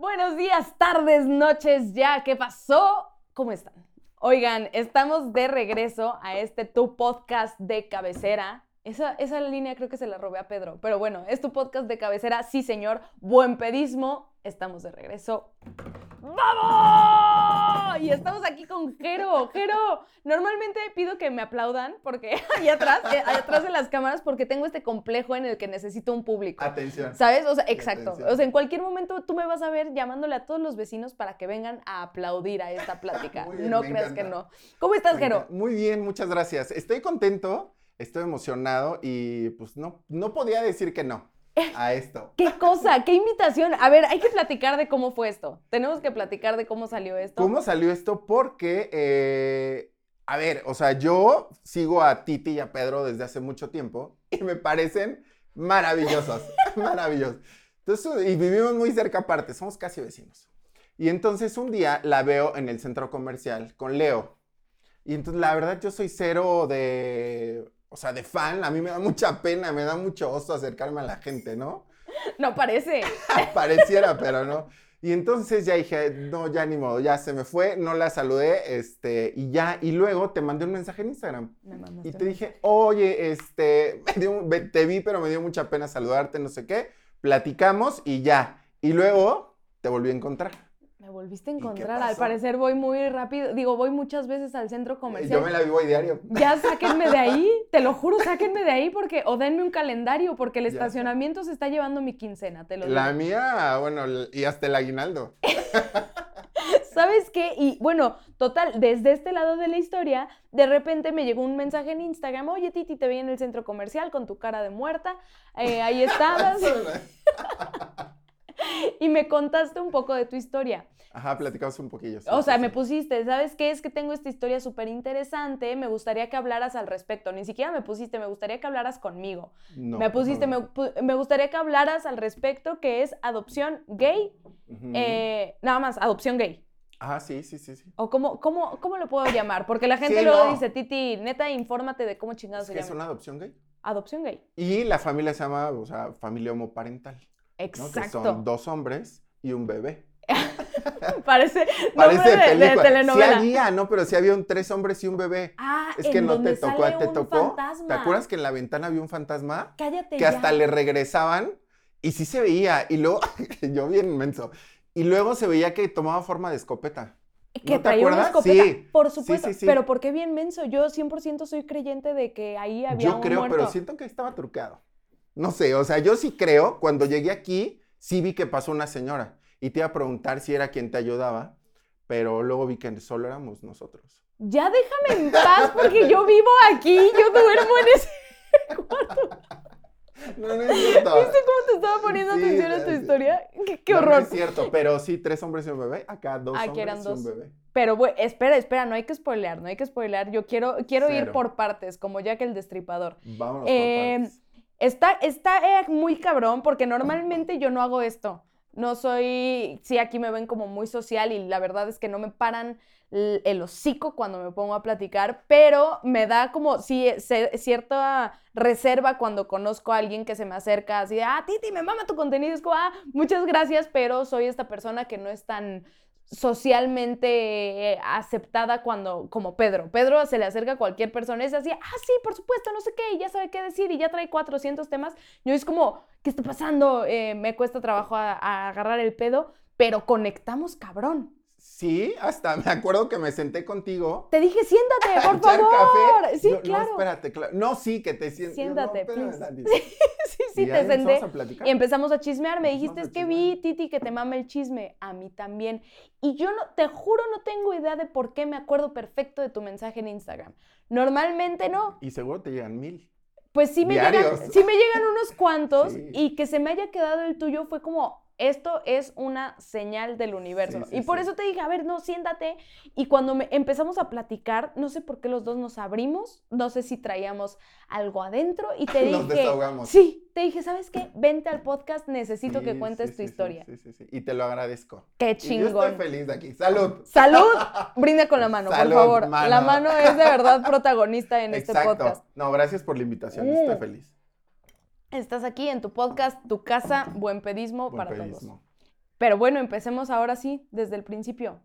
Buenos días, tardes, noches, ya, ¿qué pasó? ¿Cómo están? Oigan, estamos de regreso a este tu podcast de cabecera. Esa, esa línea creo que se la robé a Pedro, pero bueno, es tu podcast de cabecera, sí señor, buen pedismo, estamos de regreso. ¡Vamos! Y estamos aquí con Jero. Jero, normalmente pido que me aplaudan porque allá atrás, eh, allá atrás de las cámaras, porque tengo este complejo en el que necesito un público. Atención. ¿Sabes? O sea, exacto. Atención. O sea, en cualquier momento tú me vas a ver llamándole a todos los vecinos para que vengan a aplaudir a esta plática. Bien, no creas que no. ¿Cómo estás, Me Jero? encanta. Muy bien, muchas gracias. Estoy contento, estoy emocionado y pues no, no podía decir que no a esto. ¿Qué cosa? ¿Qué invitación? A ver, hay que platicar de cómo fue esto. Tenemos que platicar de cómo salió esto. ¿Cómo salió esto? Porque, eh, a ver, o sea, yo sigo a Titi y a Pedro desde hace mucho tiempo y me parecen maravillosos, maravillosos. Entonces, y vivimos muy cerca aparte, somos casi vecinos. Y entonces un día la veo en el centro comercial con Leo. Y entonces la verdad yo soy cero de, o sea, de fan. A mí me da mucha pena, me da mucho oso acercarme a la gente, ¿no? No parece. Pareciera, pero no. Y entonces ya dije, no, ya ni modo, ya se me fue, no la saludé, este, y ya, y luego te mandé un mensaje en Instagram. Me Y te dije, oye, este, me dio- ve- te vi, pero me dio mucha pena saludarte, no sé qué. Platicamos y ya. Y luego te volví a encontrar. Volviste a ¿Y qué encontrar. Al parecer voy muy rápido. Digo, voy muchas veces al centro Yo comercial. me la vivo a diario. Ya sáquenme de ahí, te lo juro, sáquenme de ahí porque o denme un calendario porque el Ya estacionamiento se está llevando mi quincena, te lo digo. La mía, bueno, y hasta el aguinaldo. ¿Sabes qué? Y bueno, total, desde este lado de la historia, de repente me llegó un mensaje en Instagram, oye Titi, te vi en el centro comercial con tu cara de muerta, eh, ahí estabas, y me contaste un poco de tu historia. Ajá, platicamos un poquillo. sí, O sea, sí. me pusiste, ¿sabes qué? Es que tengo esta historia súper interesante, me gustaría que hablaras al respecto. Ni siquiera me pusiste, me gustaría que hablaras conmigo. No, me pusiste, no, me, me gustaría que hablaras al respecto, que es adopción gay, eh, nada más, adopción gay. Ajá, sí, sí, sí, sí. ¿O cómo, cómo, cómo lo puedo llamar? Porque la gente Sí, luego dice, Titi, neta, infórmate de cómo chingados Es se que es llama. una adopción gay. Adopción gay. Y la familia se llama, o sea, familia homoparental. ¿No? Que Exacto. son dos hombres y un bebé. Parece, Parece de, de telenovela. Sí había, ¿no? Pero sí había un tres hombres y un bebé. Ah, Es que en no donde te tocó, sale te un tocó. fantasma. ¿Te acuerdas que en la ventana había un fantasma? Cállate Que ya. hasta le regresaban y sí se veía. Y luego, yo bien inmenso. Y luego se veía que tomaba forma de escopeta. Que ¿No te traía una escopeta. Sí. Por supuesto. sí, sí. Pero ¿por qué bien menso? Yo 100% soy creyente de que ahí había Yo un creo, muerto. pero siento que estaba trucado. No sé, o sea, yo sí creo, cuando llegué aquí, sí vi que pasó una señora. Y te iba a preguntar si era quien te ayudaba, pero luego vi que solo éramos nosotros. Ya déjame en paz porque yo vivo aquí, yo duermo en ese cuarto. No, no es cierto. ¿Viste cómo te estaba poniendo Sí, atención a tu historia? Qué, qué No, no horror. es cierto, pero sí, tres hombres y un bebé. Acá dos Aquí hombres eran y dos. un bebé. Pero bueno, espera, espera, no hay que spoilear, no hay que spoilear. Yo quiero, quiero ir por partes, como Jack el Destripador. Vámonos Eh, por partes. Está, está eh, muy cabrón porque normalmente yo no hago esto. No soy, sí, aquí me ven como muy social y la verdad es que no me paran el hocico cuando me pongo a platicar, pero me da como ce- cierta reserva cuando conozco a alguien que se me acerca así de, ah, Titi, me mama tu contenido, es como, ah, muchas gracias, pero soy esta persona que no es tan socialmente eh, aceptada cuando, como Pedro. Pedro se le acerca a cualquier persona, es así, ah, sí, por supuesto, no sé qué, y ya sabe qué decir, y ya trae 400 temas. Yo es como, ¿qué está pasando? Eh, me cuesta trabajo a agarrar el pedo, pero conectamos cabrón. Sí, hasta me acuerdo que me senté contigo. Te dije, siéntate, por favor. café. Sí, Yo, claro. No, espérate, claro. No, sí, que te sientes. Siéntate, no, tantito. sí, sí, te empezamos senté. a platicar. Y empezamos a chismear. Me dijiste, es que vi, Titi, que te mama el chisme. A mí también. Y yo no, te juro, no tengo idea de por qué me acuerdo perfecto de tu mensaje en Instagram. Normalmente no. Y seguro te llegan mil. Pues sí me, llegan, sí me llegan unos cuantos Sí. y que se me haya quedado el tuyo fue como, esto es una señal del universo. Sí, sí, y por sí. eso te dije, a ver, no, siéntate. Y cuando me- empezamos a platicar, no sé por qué los dos nos abrimos, no sé si traíamos algo adentro y te dije... Nos desahogamos. Sí, te dije, ¿sabes qué? Vente al podcast, necesito que cuentes tu historia. Sí, sí, sí. Y te lo agradezco. Qué Y yo estoy chingón. feliz de aquí. ¡Salud! Salud, brinda con la mano, Salud, por favor. mano. La mano es de verdad protagonista en este Exacto. podcast. No, gracias por la invitación. Estoy Mm. feliz. Estás aquí en tu podcast, tu casa, buen pedismo Buen para pedismo. Pero bueno, empecemos ahora sí, desde el principio.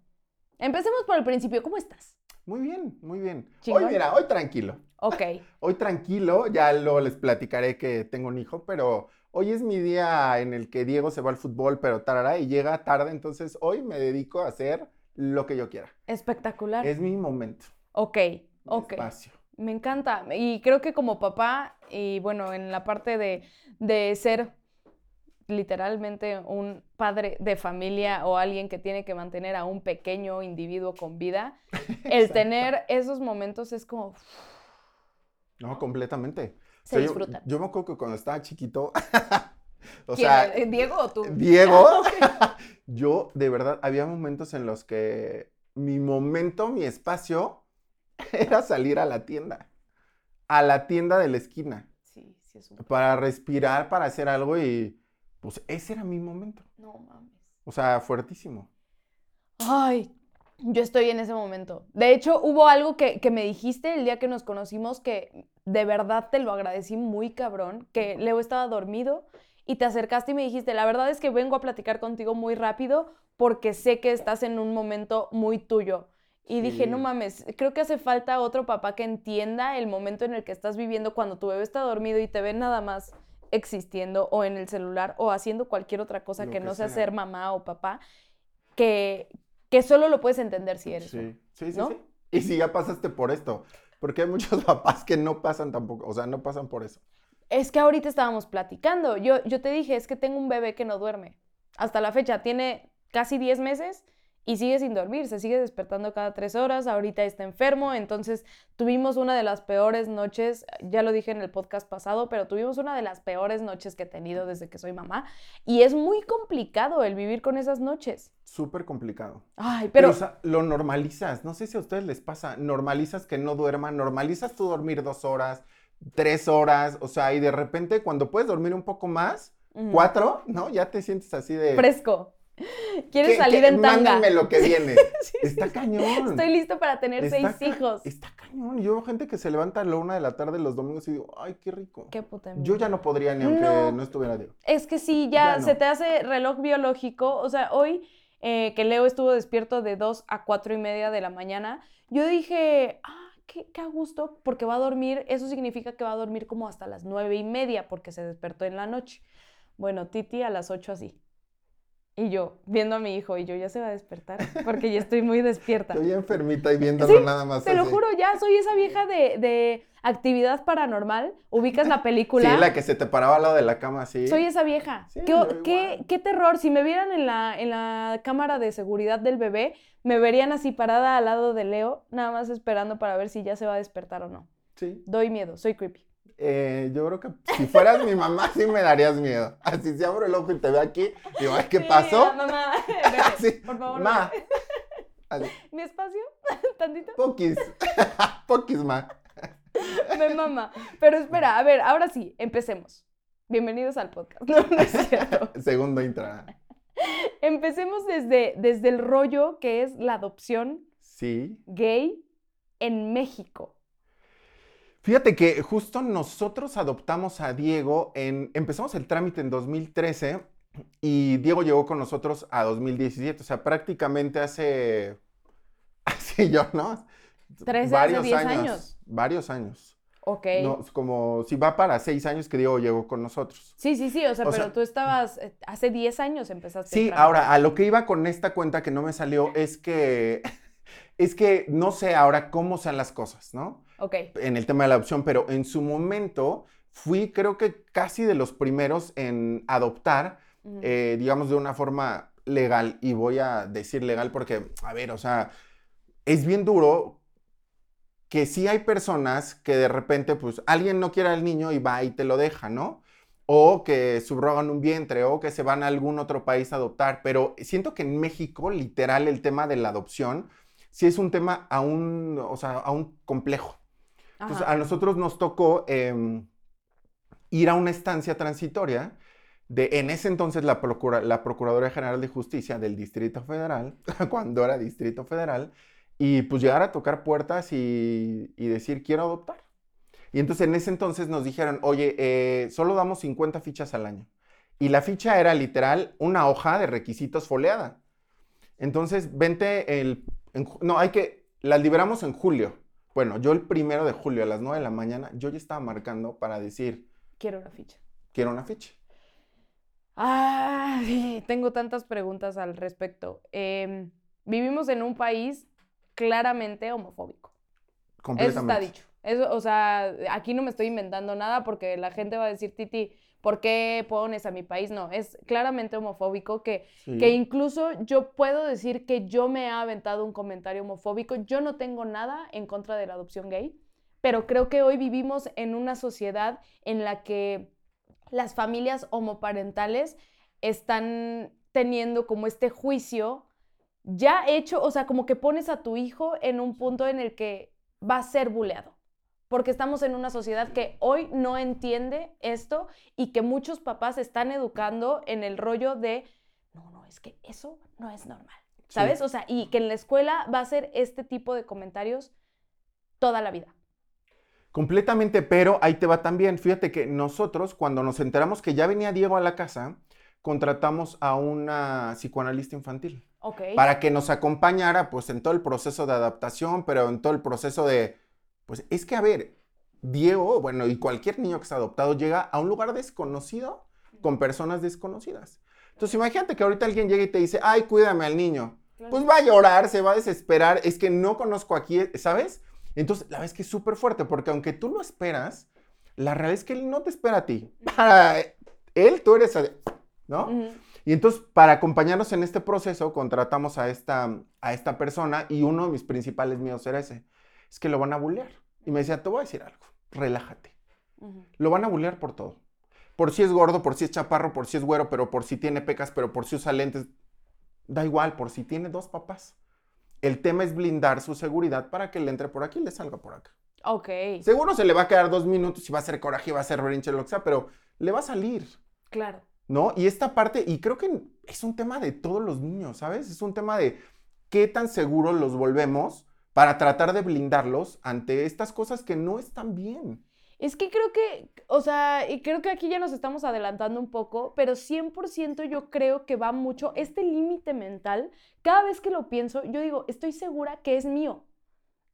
Empecemos por el principio. ¿Cómo estás? Muy bien, muy bien. ¿Chingón? Hoy, mira, hoy tranquilo. Ok. Hoy tranquilo, ya luego les platicaré que tengo un hijo, pero hoy es mi día en el que Diego se va al fútbol, pero tarará y llega tarde, entonces hoy me dedico a hacer lo que yo quiera. Espectacular. Es mi momento. Ok, ok. Espacio. Me encanta. Y creo que como papá, y bueno, en la parte de, de ser literalmente un padre de familia o alguien que tiene que mantener a un pequeño individuo con vida, el tener esos momentos es como, No, completamente. O se sea, yo- disfrutan. Yo, me acuerdo que cuando estaba chiquito, o sea, ¿Diego o tú? Diego, yo de verdad había momentos en los que mi momento, mi espacio era salir a la tienda, a la tienda de la esquina, Sí, sí es un... para respirar, para hacer algo y pues ese era mi momento. No mames. O sea, fuertísimo. Ay, yo estoy en ese momento. De hecho, hubo algo que, que me dijiste el día que nos conocimos que de verdad te lo agradecí muy cabrón, que Leo estaba dormido y te acercaste y me dijiste, la verdad es que vengo a platicar contigo muy rápido porque sé que estás en un momento muy tuyo. Y dije, no mames, creo que hace falta otro papá que entienda el momento en el que estás viviendo cuando tu bebé está dormido y te ve nada más existiendo o en el celular o haciendo cualquier otra cosa que que no sea sea. ser mamá o papá, que, que solo lo puedes entender si eres uno. Sí, sí, sí, ¿no? sí. Y si ya pasaste por esto, porque hay muchos papás que no pasan tampoco, o sea, no pasan por eso. Es que ahorita estábamos platicando. Yo, yo te dije, es que tengo un bebé que no duerme. Hasta la fecha tiene casi 10 meses y sigue sin dormir. Se sigue despertando cada tres horas. Ahorita está enfermo. Entonces tuvimos una de las peores noches. Ya lo dije en el podcast pasado, pero tuvimos una de las peores noches que he tenido desde que soy mamá. Y es muy complicado el vivir con esas noches. Súper complicado. Ay, Pero, pero. o sea, lo normalizas. No sé si a ustedes les pasa. Normalizas que no duerman, normalizas tú dormir dos horas, tres horas, o sea, y de repente cuando puedes dormir un poco más, cuatro, ¿no? Ya te sientes así de... Fresco. ¿Quieres "¿Qué- salir en tanga? Mándenme lo que viene. Sí, Está sí, cañón. Estoy listo para tener Está seis hijos. Está cañón. Yo veo gente que se levanta a la una de la tarde los domingos y digo, ay, qué rico. Qué puta Yo ya no podría ni aunque No. no, estuviera Diego. Es que sí, ya, Ya se te hace reloj biológico. O sea, hoy eh, que Leo estuvo despierto de 2 a 4 y media de la mañana, yo dije, ah, qué, qué a gusto, porque va a dormir, eso significa que va a dormir como hasta las nueve y media, porque se despertó en la noche. Bueno, Titi a las 8 así. Y yo, viendo a mi hijo, y yo ya se va a despertar, porque ya estoy muy despierta. Estoy enfermita y viéndolo Sí, nada más Te lo juro, ya soy esa vieja de, de actividad paranormal. Ubicas la película. Sí, la que se te paraba al lado de la cama así. Soy esa vieja. Sí, ¿Qué, qué- qué terror. Si me vieran en la, en la cámara de seguridad del bebé, me verían así parada al lado de Leo, nada más esperando para ver si ya se va a despertar o no. Sí. Doy miedo, soy creepy. Eh, yo creo que si fueras mi mamá, sí me darías miedo. Así si abro el ojo y te veo aquí, digo, ay, ¿qué Sí, pasó? mamá, Así, por favor. ma. Así, ¿Mi espacio? ¿Tantito? poquis. poquis, ma. Me mama. Pero espera, a ver, ahora sí, empecemos. Bienvenidos al podcast. No, no es cierto. Segundo intro. Empecemos desde, desde el rollo que es la adopción Sí. gay en México. Fíjate que justo nosotros adoptamos a Diego en. Empezamos el trámite en 2013 y Diego llegó con nosotros a 2017. O sea, prácticamente hace. Así yo, ¿no? 13, hace 10 años. Varios años. Ok. No, como si va para seis años que Diego llegó con nosotros. Sí, sí, sí, o sea, O pero sea- tú estabas, eh, hace 10 años empezaste. Sí, trámite. ahora a lo que iba con esta cuenta que no me salió es que. Es que no sé ahora cómo sean las cosas, ¿no? En el tema de la adopción, pero en su momento fui creo que casi de los primeros en adoptar, eh, digamos, de una forma legal. Y voy a decir legal porque, a ver, o sea, es bien duro que sí hay personas que de repente, pues, alguien no quiere al niño y va y te lo deja, ¿no? O que subrogan un vientre, o que se van a algún otro país a adoptar. Pero siento que en México, literal, el tema de la adopción sí es un tema aún, o sea, aún complejo. Entonces, Ajá. a nosotros nos tocó em, ir a una estancia transitoria de, en ese entonces, la, procura- la Procuradora General de Justicia del Distrito Federal, cuando era Distrito Federal, y pues llegar a tocar puertas y, y decir, quiero adoptar. Y entonces en ese entonces nos dijeron, oye, eh, solo damos 50 fichas al año. Y la ficha era literal una hoja de requisitos foleada. Entonces, vente el... no, hay que... Las liberamos en julio. Bueno, yo el primero de julio a las 9 de la mañana, yo ya estaba marcando para decir... Quiero una ficha. Quiero una ficha. Ah, tengo tantas preguntas al respecto. Em, vivimos en un país claramente homofóbico. Eso está dicho. Eso, o sea, aquí no me estoy inventando nada porque la gente va a decir, Titi, ¿por qué pones a mi país? No, es claramente homofóbico que, que incluso yo puedo decir que yo me he aventado un comentario homofóbico. Yo no tengo nada en contra de la adopción gay, pero creo que hoy vivimos en una sociedad en la que las familias homoparentales están teniendo como este juicio ya hecho, o sea, como que pones a tu hijo en un punto en el que va a ser buleado porque estamos en una sociedad que hoy no entiende esto y que muchos papás están educando en el rollo de, no, no, es que eso no es normal, ¿sabes? O sea, y que en la escuela va a ser este tipo de comentarios toda la vida. Completamente, pero ahí te va también. Fíjate que nosotros, cuando nos enteramos que ya venía Diego a la casa, contratamos a una psicoanalista infantil. Para que nos acompañara, pues, en todo el proceso de adaptación, pero en todo el proceso de pues es que, a ver, Diego, bueno, y cualquier niño que está adoptado llega a un lugar desconocido con personas desconocidas. Entonces, imagínate que ahorita alguien llega y te dice, ay, cuídame al niño. Pues va a llorar, se va a desesperar, es que no conozco aquí, ¿sabes? Entonces, la verdad es que es súper fuerte, porque aunque tú lo esperas, la realidad es que él no te espera a ti. Para él, tú eres, ¿no? Y entonces, para acompañarnos en este proceso, contratamos a esta, a esta persona y uno de mis principales miedos era ese es que lo van a bullear. Y me decía, te voy a decir algo, relájate. Lo van a bullear por todo. Por si es gordo, por si es chaparro, por si es güero, pero por si tiene pecas, pero por si usa lentes. Da igual, por si tiene dos papás. El tema es blindar su seguridad para que le entre por aquí y le salga por acá. Ok. Seguro se le va a quedar dos minutos y va a ser coraje y va a ser brinche, lo que sea, pero le va a salir. Claro. ¿No? Y esta parte, y creo que es un tema de todos los niños, ¿sabes? Es un tema de qué tan seguros los volvemos para tratar de blindarlos ante estas cosas que no están bien. Es que creo que, o sea, y creo que aquí ya nos estamos adelantando un poco, pero 100% yo creo que va mucho este límite mental. Cada vez que lo pienso, yo digo, estoy segura que es mío.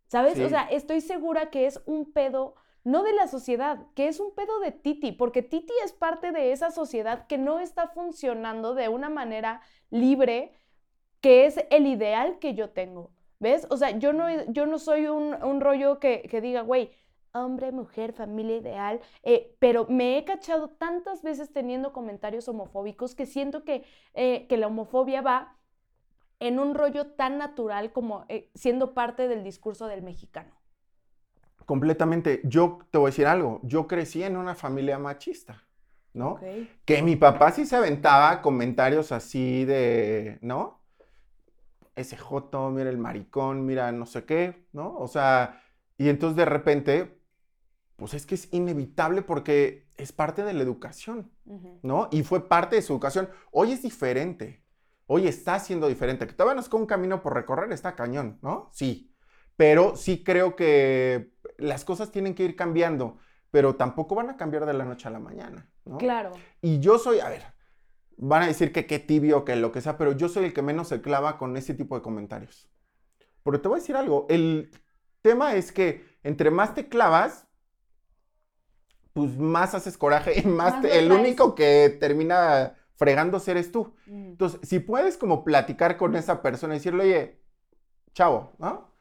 ¿Sabes? O sea, estoy segura que es un pedo no de la sociedad, que es un pedo de Titi, porque Titi es parte de esa sociedad que no está funcionando de una manera libre, que es el ideal que yo tengo. ¿Ves? O sea, yo no, yo no soy un, rollo que, diga, güey, hombre, mujer, familia ideal, eh, pero me he cachado tantas veces teniendo comentarios homofóbicos que siento que, eh, que la homofobia va en un rollo tan natural como eh, siendo parte del discurso del mexicano. Completamente. Yo te voy a decir algo, yo crecí en una familia machista, ¿no? Que mi papá sí se aventaba comentarios así de, ¿no? Ese joto, mira el maricón, mira no sé qué, ¿no? O sea, y entonces de repente, pues es que es inevitable porque es parte de la educación, ¿no? Y fue parte de su educación. Hoy es diferente, hoy está siendo diferente. Que todavía nos queda un camino por recorrer, está cañón, ¿no? Sí, pero sí creo que las cosas tienen que ir cambiando, pero tampoco van a cambiar de la noche a la mañana, ¿no? Claro. Y yo soy, a ver, van a decir que qué tibio, que lo que sea, pero yo soy el que menos se clava con ese tipo de comentarios. Pero te voy a decir algo, el tema es que entre más te clavas, pues más haces coraje y más, el único que termina fregándose eres tú. Mm. Entonces, si puedes como platicar con esa persona y decirle, oye, chavo, ¿no?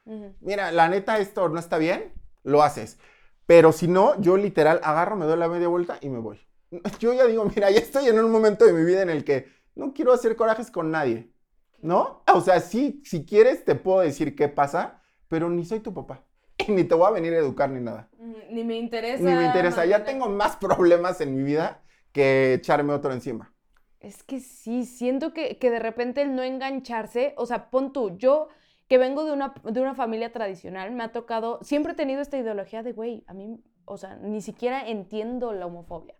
Mira, la neta esto no está bien, lo haces. Pero si no, yo literal agarro, me doy la media vuelta y me voy. yo ya digo, mira, ya estoy en un momento de mi vida en el que no quiero hacer corajes con nadie, ¿no? O sea, sí, si quieres te puedo decir qué pasa, pero ni soy tu papá. Y ni te voy a venir a educar ni nada. Ni me interesa. Ni me interesa. Ya tengo más problemas en mi vida que echarme otro encima. Es que sí, siento que, que de repente el no engancharse, o sea, pon tú, yo que vengo de una, de una familia tradicional, me ha tocado, siempre he tenido esta ideología de, güey, a mí, o sea, ni siquiera entiendo la homofobia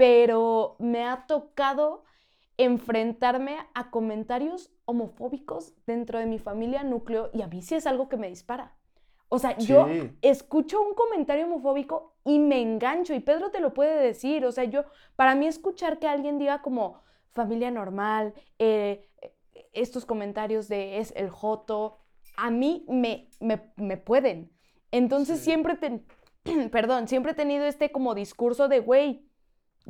pero me ha tocado enfrentarme a comentarios homofóbicos dentro de mi familia núcleo y a mí sí es algo que me dispara. O sea, yo escucho un comentario homofóbico y me engancho, y Pedro te lo puede decir. O sea, yo, para mí escuchar que alguien diga como familia normal, eh, eh, estos comentarios de es el joto, a mí me, me, me pueden. Entonces Sí. siempre, te, perdón, siempre he tenido este como discurso de, güey,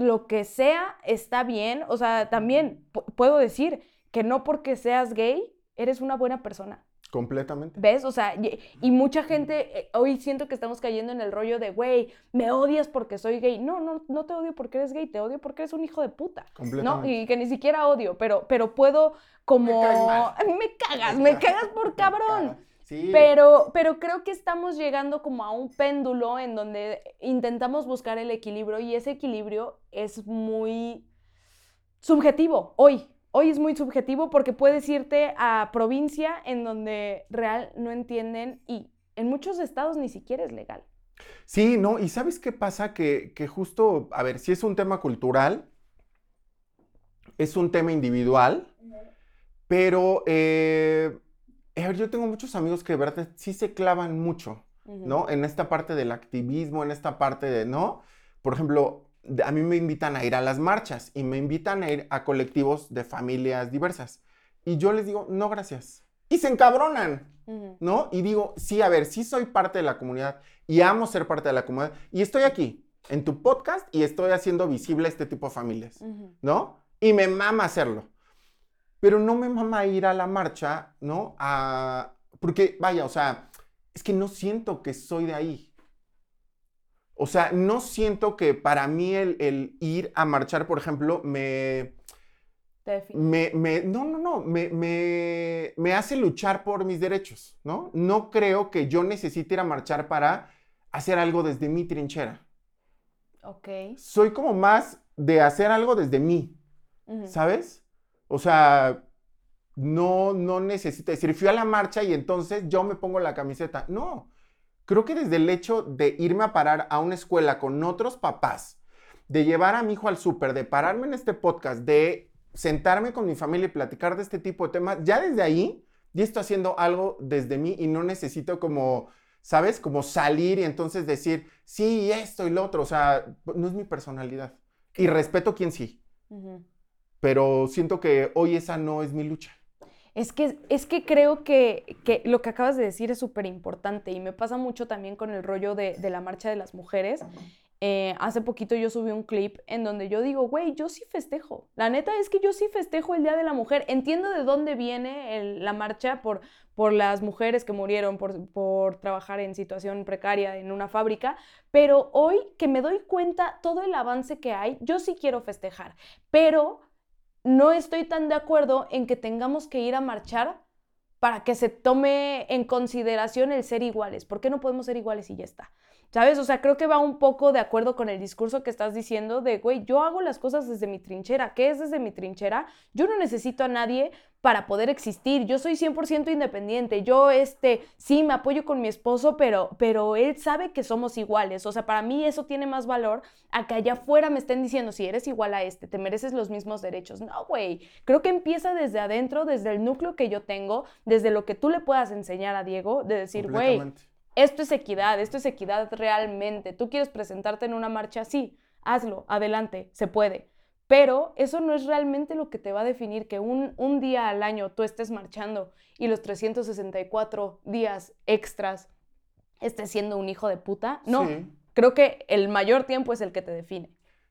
lo que sea está bien. O sea, también pu- puedo decir que no porque seas gay eres una buena persona. Completamente. ¿Ves? O sea, y, y mucha gente, eh, hoy siento que estamos cayendo en el rollo de, güey, me odias porque soy gay. No, no, no te odio porque eres gay, te odio porque eres un hijo de puta. ¿No? Completamente. Y que ni siquiera odio, pero, pero puedo como... Me. Me cagas, me cagas por cabrón. Sí. Pero, pero creo que estamos llegando como a un péndulo en donde intentamos buscar el equilibrio y ese equilibrio es muy subjetivo hoy. Hoy es muy subjetivo porque puedes irte a provincia en donde real no entienden y en muchos estados ni siquiera es legal. Sí, no, y ¿sabes qué pasa? Que, que justo, a ver, si es un tema cultural, es un tema individual, pero eh, yo tengo muchos amigos que de verdad sí se clavan mucho, Ujú. ¿no? En esta parte del activismo, en esta parte de, ¿no? Por ejemplo, a mí me invitan a ir a las marchas y me invitan a ir a colectivos de familias diversas. Y yo les digo, no, gracias. Y se encabronan. ¿no? Y digo, sí, a ver, sí soy parte de la comunidad y amo ser parte de la comunidad y estoy aquí en tu podcast y estoy haciendo visible este tipo de familias. ¿no? Y me mama hacerlo. Pero no me mama ir a la marcha, ¿no? A... Porque, vaya, o sea, es que no siento que soy de ahí. O sea, no siento que para mí el, el ir a marchar, por ejemplo, me, me, me- no, no, no, me, me, me hace luchar por mis derechos, ¿no? No creo que yo necesite ir a marchar para hacer algo desde mi trinchera. Ok. Soy como más de hacer algo desde mí. ¿sabes? O sea, no, no necesito decir, fui a la marcha y entonces yo me pongo la camiseta. No, creo que desde el hecho de irme a parar a una escuela con otros papás, de llevar a mi hijo al súper, de pararme en este podcast, de sentarme con mi familia y platicar de este tipo de temas, ya desde ahí, ya estoy haciendo algo desde mí y no necesito como, ¿sabes? Como salir y entonces decir, sí, esto y lo otro. O sea, no es mi personalidad. Y respeto quien sí, Ujú. Pero siento que hoy esa no es mi lucha. Es que, es que creo que, que lo que acabas de decir es súper importante y me pasa mucho también con el rollo de, de la marcha de las mujeres. Eh, hace poquito yo subí un clip en donde yo digo, güey, yo sí festejo. La neta es que yo sí festejo el Día de la Mujer. Entiendo de dónde viene el- la marcha por, por las mujeres que murieron por, por trabajar en situación precaria en una fábrica, pero hoy que me doy cuenta todo el avance que hay, yo sí quiero festejar, pero no estoy tan de acuerdo en que tengamos que ir a marchar para que se tome en consideración el ser iguales. ¿Por qué no podemos ser iguales y ya está? ¿Sabes? O sea, creo que va un poco de acuerdo con el discurso que estás diciendo de, güey, yo hago las cosas desde mi trinchera. ¿Qué es desde mi trinchera? Yo no necesito a nadie para poder existir. Yo soy 100% independiente. Yo, este, sí, me apoyo con mi esposo, pero, pero él sabe que somos iguales. O sea, para mí eso tiene más valor a que allá afuera me estén diciendo, si eres igual a este, te mereces los mismos derechos. No, güey. Creo que empieza desde adentro, desde el núcleo que yo tengo, desde lo que tú le puedas enseñar a Diego, de decir, güey. Esto es equidad, esto es equidad realmente. Tú quieres presentarte en una marcha, sí, hazlo, adelante, se puede. Pero eso no es realmente lo que te va a definir que un, un día al año tú estés marchando y los 364 días extras estés siendo un hijo de puta. No, Sí, creo que el mayor tiempo es el que te define.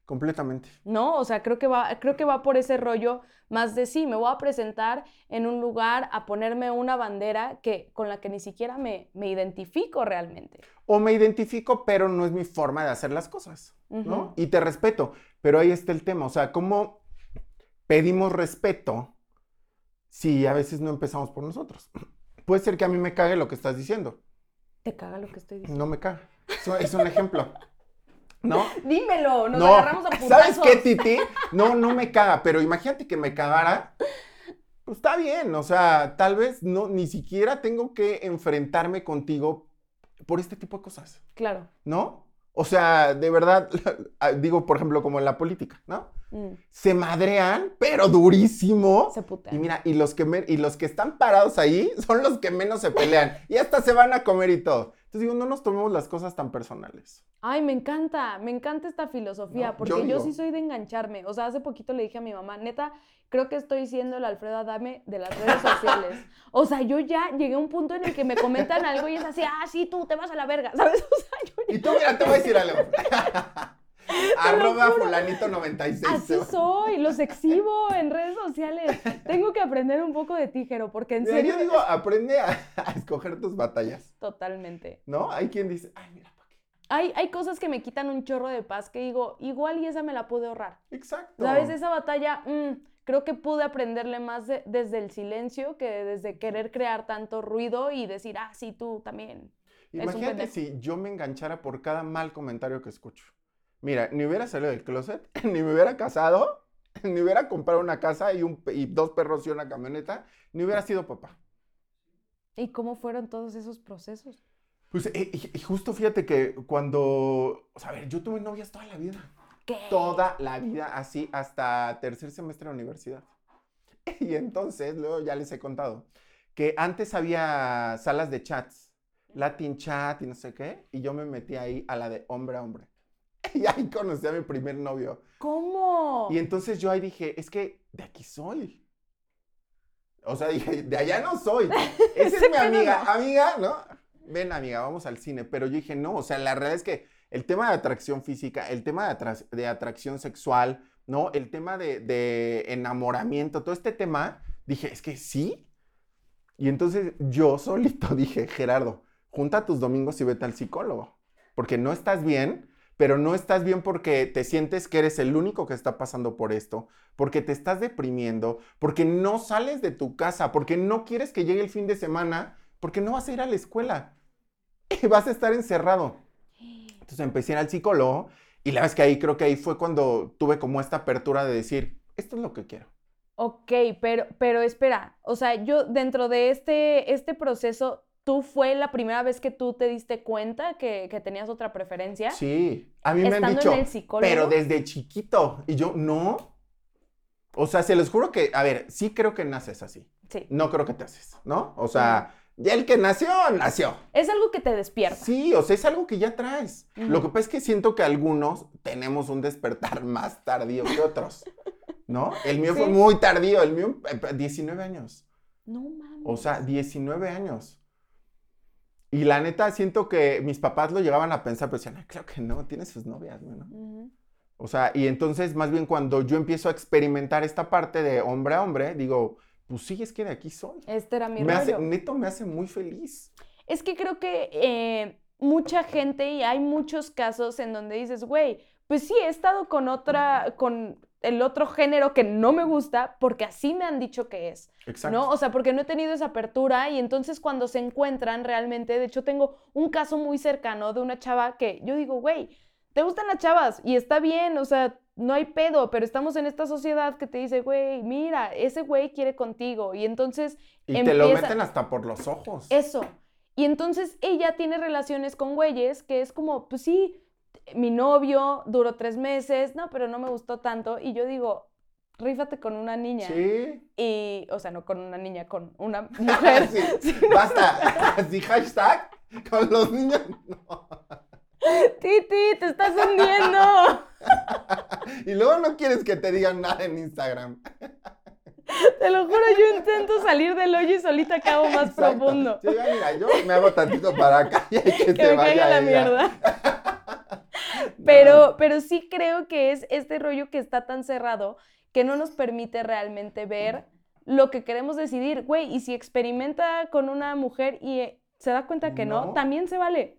Completamente. ¿no? O sea, creo que va, creo que va por ese rollo más de sí, me voy a presentar en un lugar a ponerme una bandera que, con la que ni siquiera me, me identifico realmente. O me identifico, pero no es mi forma de hacer las cosas, ¿no? Y te respeto, pero ahí está el tema, o sea, ¿cómo pedimos respeto si a veces no empezamos por nosotros? Puede ser que a mí me cague lo que estás diciendo, Te caga lo que estoy diciendo. no me caga. Es un ejemplo, ¿no? Dímelo, nos no, agarramos a putazos. ¿sabes qué, Titi? No, no me caga, pero imagínate que me cagara. Pues está bien, o sea, tal vez no, ni siquiera tengo que enfrentarme contigo por este tipo de cosas. Claro. ¿no? O sea, de verdad, digo, por ejemplo, como en la política, ¿no? Mm, Se madrean, pero durísimo. se putea. Y mira, y los, que me- y los que están parados ahí son los que menos se pelean. Y hasta se van a comer y todo. Entonces digo, no nos tomemos las cosas tan personales. Ay, me encanta, me encanta esta filosofía, No, porque yo sí soy de engancharme. O sea, hace poquito le dije a mi mamá, neta, creo que estoy siendo el Alfredo Adame de las redes sociales. O sea, yo ya llegué a un punto en el que me comentan algo y es así, ah, sí, tú te vas a la verga, ¿sabes? O sea, yo ya- Y tú, mira, te voy a decir algo. Arroba juro. fulanito 96. así soy, los exhibo en redes sociales. Tengo que aprender un poco de ti, Jero, porque en serio, yo digo, aprende a, a escoger tus batallas, totalmente. ¿no? Hay quien dice, ay, mira, ¿para qué? Hay, hay cosas que me quitan un chorro de paz que digo, igual y esa me la pude ahorrar. Exacto. ¿Sabes? Esa batalla, mm, creo que pude aprenderle más de- desde el silencio que desde querer crear tanto ruido y decir, ah, sí, tú también. Imagínate si yo me enganchara por cada mal comentario que escucho. Mira, ni hubiera salido del closet, ni me hubiera casado, ni hubiera comprado una casa y, un, y dos perros y una camioneta, ni hubiera sido papá. ¿Y cómo fueron todos esos procesos? Pues, eh, y justo fíjate que cuando, o sea, a ver, yo tuve novias toda la vida. ¿Qué? toda la vida así hasta tercer semestre de universidad. Y entonces, luego ya les he contado, que antes había salas de chats, Latin chat y no sé qué, y yo me metí ahí a la de hombre a hombre. Y ahí conocí a mi primer novio. ¿Cómo? Y entonces yo ahí dije, es que de aquí soy. O sea, dije, de allá no soy. Esa es mi amiga. no. Amiga, ¿no? Ven, amiga, vamos al cine. Pero yo dije, no, o sea, la realidad es que el tema de atracción física, el tema de atracción sexual, ¿no? El tema de, de enamoramiento, todo este tema, dije, es que sí. Y entonces yo solito dije, Gerardo, junta tus domingos y vete al psicólogo. Porque no estás bien, pero no estás bien porque te sientes que eres el único que está pasando por esto, porque te estás deprimiendo, porque no sales de tu casa, porque no quieres que llegue el fin de semana, porque no vas a ir a la escuela y vas a estar encerrado. Entonces empecé a ir al psicólogo y la es que ahí creo que ahí fue cuando tuve como esta apertura de decir, esto es lo que quiero. Ok, pero, pero espera, o sea, yo dentro de este, este proceso, ¿tú fue la primera vez que tú te diste cuenta que, que tenías otra preferencia? Sí, a mí me han dicho, en el psicólogo. pero desde chiquito. Y yo, no. O sea, se los juro que, a ver, sí creo que naces así. Sí. No creo que te haces, ¿no? O sea, ya el que nació, nació. Es algo que te despierta. Sí, o sea, es algo que ya traes. Lo que pasa es que siento que algunos tenemos un despertar más tardío que otros, ¿no? El mío fue muy tardío, el mío, eh, 19 años. No mames. O sea, 19 años. Y la neta, siento que mis papás lo llegaban a pensar, pero decían, "Ay, claro que no, tiene sus novias, ¿no? Ujú. O sea, y entonces, más bien cuando yo empiezo a experimentar esta parte de hombre a hombre, digo, pues sí, es que de aquí soy. Este era mi Me hace, neto me hace muy feliz. Es que creo que eh, mucha gente y hay muchos casos en donde dices, güey, pues sí, he estado con otra, con el otro género que no me gusta porque así me han dicho que es, Exacto. ¿no? O sea, porque no he tenido esa apertura y entonces cuando se encuentran realmente, de hecho tengo un caso muy cercano de una chava que yo digo, güey, te gustan las chavas y está bien, o sea, no hay pedo, pero estamos en esta sociedad que te dice, güey, mira, ese güey quiere contigo y entonces y te lo meten hasta por los ojos. eso. Y entonces ella tiene relaciones con güeyes que es como, pues sí, mi novio duró tres meses, no, pero no me gustó tanto. Y yo digo, rífate con una niña. Sí. Y, o sea, no con una niña, con una mujer. Sí, Sí. Basta. Así, hashtag, con los niños. no. Titi, te estás hundiendo. Y luego no quieres que te digan nada en Instagram. Te lo juro, yo intento salir del hoyo y solita acabo más Exacto. profundo. "Ay, mira, yo me hago tantito para acá y hay que, que se me vaya caiga la ella". mierda. Pero, pero sí creo que es este rollo que está tan cerrado que no nos permite realmente ver lo que queremos decidir. Güey, y si experimenta con una mujer y eh, se da cuenta que no, No. también se vale.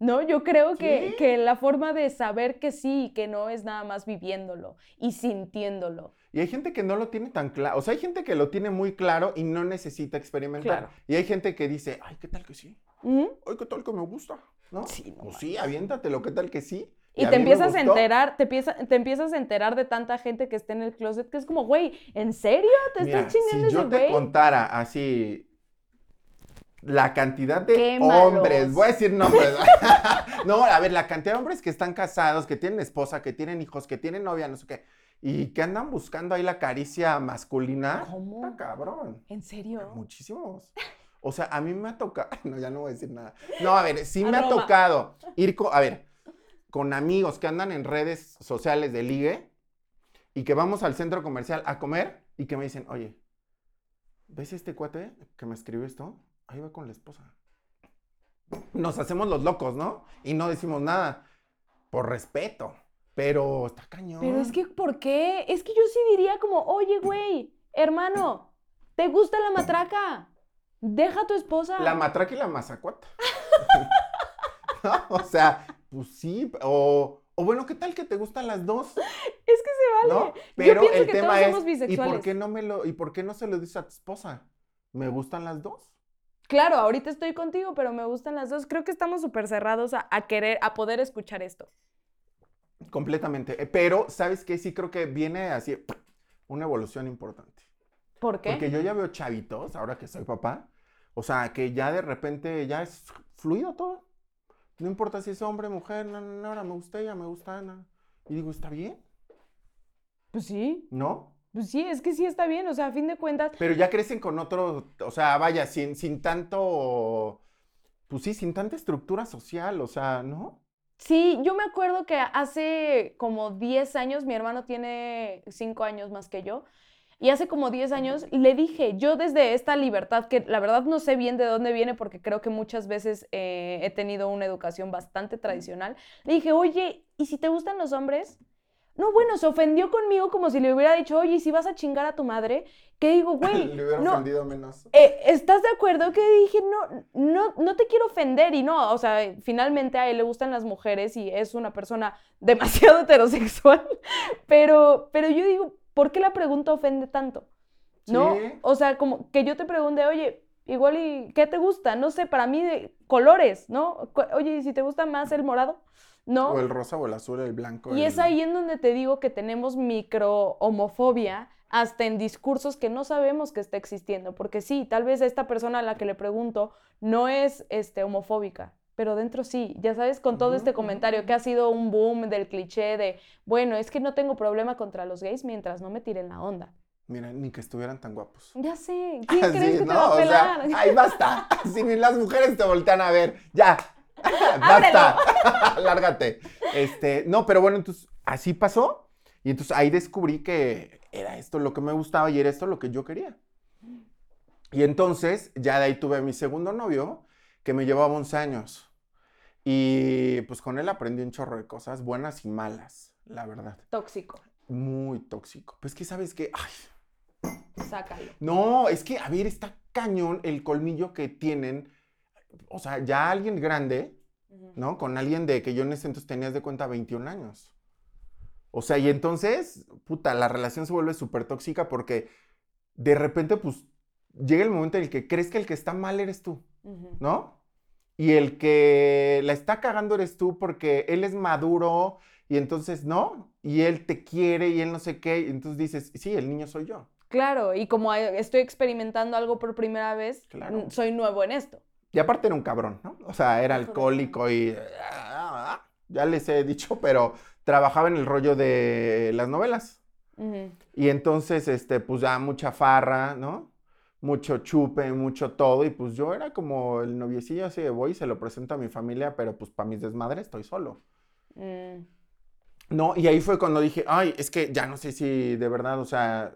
No, yo creo que, que la forma de saber que sí y que no es nada más viviéndolo y sintiéndolo. Y hay gente que no lo tiene tan claro. O sea, hay gente que lo tiene muy claro y no necesita experimentar. Claro. Y hay gente que dice, ay, ¿qué tal que sí? ¿Mm? Ay, ¿qué tal que me gusta? ¿No? Sí, no Pues sí, aviéntatelo, ¿qué tal que sí? Y te empiezas a enterar, te, empieza- te empiezas a enterar de tanta gente que está en el closet que es como, güey, ¿en serio? ¿Te Mira, estás chingando si yo te contara así la cantidad de Quémalos. hombres, voy a decir nombres. no, a ver, la cantidad de hombres que están casados, que tienen esposa, que tienen hijos, que tienen novia, no sé qué, y que andan buscando ahí la caricia masculina. ¿Cómo? Está cabrón. ¿En serio? Muchísimos. O sea, a mí me ha tocado, no, ya no voy a decir nada. No, a ver, sí A me ha tocado ir con, a ver, con amigos que andan en redes sociales de ligue y que vamos al centro comercial a comer y que me dicen, oye, ¿ves este cuate que me escribió esto? Ahí va con la esposa. Nos hacemos los locos, ¿no? Y no decimos nada. Por respeto. Pero está cañón. Pero es que, ¿por qué? Es que yo sí diría como, oye, güey, hermano, ¿te gusta la matraca? Deja a tu esposa. La matraca y la mazacuata. ¿No? O sea, pues sí. O, o bueno, ¿qué tal que te gustan las dos? Es que se vale. ¿No? Pero pienso el que tema todos es, somos ¿y bisexuales. por qué no me lo, y por qué no se lo dices a tu esposa? ¿Me gustan las dos? Claro, ahorita estoy contigo, pero me gustan las dos. Creo que estamos súper cerrados a, a querer, a poder escuchar esto. Completamente. Eh, Pero, ¿sabes qué? Sí creo que viene así una evolución importante. ¿Por qué? Porque yo ya veo chavitos, ahora que soy papá, o sea, que ya de repente ya es fluido todo. No importa si es hombre, mujer, no, no, no, ahora me gusta ella, me gusta Ana. Y digo, ¿está bien? Pues sí, ¿No? pues sí, es que sí está bien. O sea, a fin de cuentas, Pero ya crecen con otro, o sea, vaya, sin, sin tanto, pues sí, sin tanta estructura social, o sea, ¿no? Sí, yo me acuerdo que hace como 10 años, mi hermano tiene 5 años más que yo, y hace como 10 años le dije, yo desde esta libertad, que la verdad no sé bien de dónde viene, porque creo que muchas veces eh, he tenido una educación bastante tradicional, le dije, oye, ¿y si te gustan los hombres? No, bueno, se ofendió conmigo como si le hubiera dicho, oye, ¿y si vas a chingar a tu madre? Que digo, güey, Le hubiera no, ofendido menos. eh, ¿estás de acuerdo que dije, no, no, no te quiero ofender? Y no, o sea, finalmente a él le gustan las mujeres y es una persona demasiado heterosexual, pero, pero yo digo, ¿por qué la pregunta ofende tanto? ¿No? Sí. O sea, como que yo te pregunte, oye, igual y, ¿qué te gusta? No sé, para mí, de colores, ¿no? Oye, ¿y si te gusta más el morado? ¿No? O el rosa o el azul, el blanco. Y el- es ahí en donde te digo que tenemos micro homofobia hasta en discursos que no sabemos que está existiendo, porque sí, tal vez esta persona a la que le pregunto no es este homofóbica, pero dentro sí, ya sabes, con todo este comentario que ha sido un boom del cliché de, bueno, es que no tengo problema contra los gays mientras no me tiren la onda. Mira, ni que estuvieran tan guapos. Ya sé, ¿quién Así, crees que te ¿no? va a O sea, pelar? ay, basta. Si ni las mujeres te voltean a ver. Ya. basta. Lárgate. Este, no, pero bueno, entonces así pasó. Y entonces ahí descubrí que era esto lo que me gustaba y era esto lo que yo quería. Y entonces ya de ahí tuve a mi segundo novio, que me llevaba 11 años. Y pues con él aprendí un chorro de cosas, buenas y malas, la verdad. Tóxico, Muy tóxico. Pues que sabes que, ay, sácalo. no, es que, a ver, está cañón el colmillo que tienen. O sea, ya alguien grande. ¿no? Con alguien de que yo en ese entonces tenías de cuenta 21 años. O sea, y entonces, puta, la relación se vuelve súper tóxica porque de repente, pues, llega el momento en el que crees que el que está mal eres tú, ¿no? Y el que la está cagando eres tú porque él es maduro y entonces, ¿no? Y él te quiere y él no sé qué. Y entonces dices, sí, el niño soy yo. Claro, y como estoy experimentando algo por primera vez, Claro. soy nuevo en esto. Y aparte era un cabrón, ¿no? O sea, era alcohólico y... Ya les he dicho, pero trabajaba en el rollo de las novelas. Y entonces, este, pues ya mucha farra, ¿no? Mucho chupe, mucho todo. Y pues yo era como el noviecillo así de voy y se lo presento a mi familia, pero pues para mis desmadres estoy solo. Mm. No, y ahí fue cuando dije, ay, es que ya no sé si de verdad, o sea,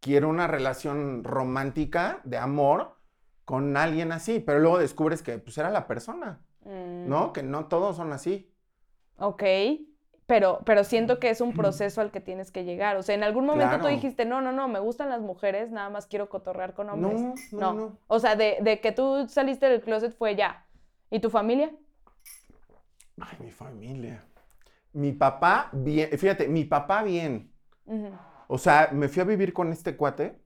quiero una relación romántica de amor con alguien así, pero luego descubres que pues era la persona, Mm. ¿no? Que no todos son así. Ok, pero, pero siento que es un proceso al que tienes que llegar. O sea, en algún momento tú dijiste, no, no, no, me gustan las mujeres, nada más quiero cotorrear con hombres. No, no, No. no. O sea, de, de que tú saliste del closet fue ya. ¿Y tu familia? Ay, mi familia. Mi papá, bien, fíjate, mi papá bien. O sea, me fui a vivir con este cuate,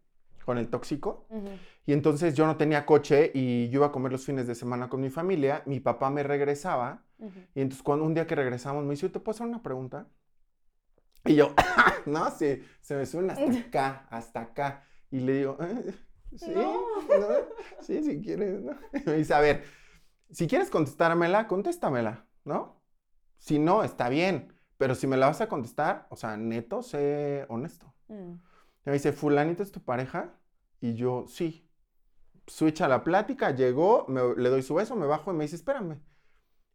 con el tóxico, ujú. Y entonces yo no tenía coche y yo iba a comer los fines de semana con mi familia. Mi papá me regresaba. Y entonces cuando un día que regresamos me dice, ¿te puedo hacer una pregunta? Y yo, no, sí, se me suben hasta acá, hasta acá. Y le digo, "Eh, sí, No. ¿no? sí, si quieres, ¿no? Y me dice, a ver, si quieres contestármela, contéstamela, ¿no? Si no, está bien, pero si me la vas a contestar, o sea, neto, sé honesto. Mm. Y me dice, ¿fulanito es tu pareja? Y yo, sí. Switch a la plática, llegó, me- le doy su beso, me bajo y me dice, espérame.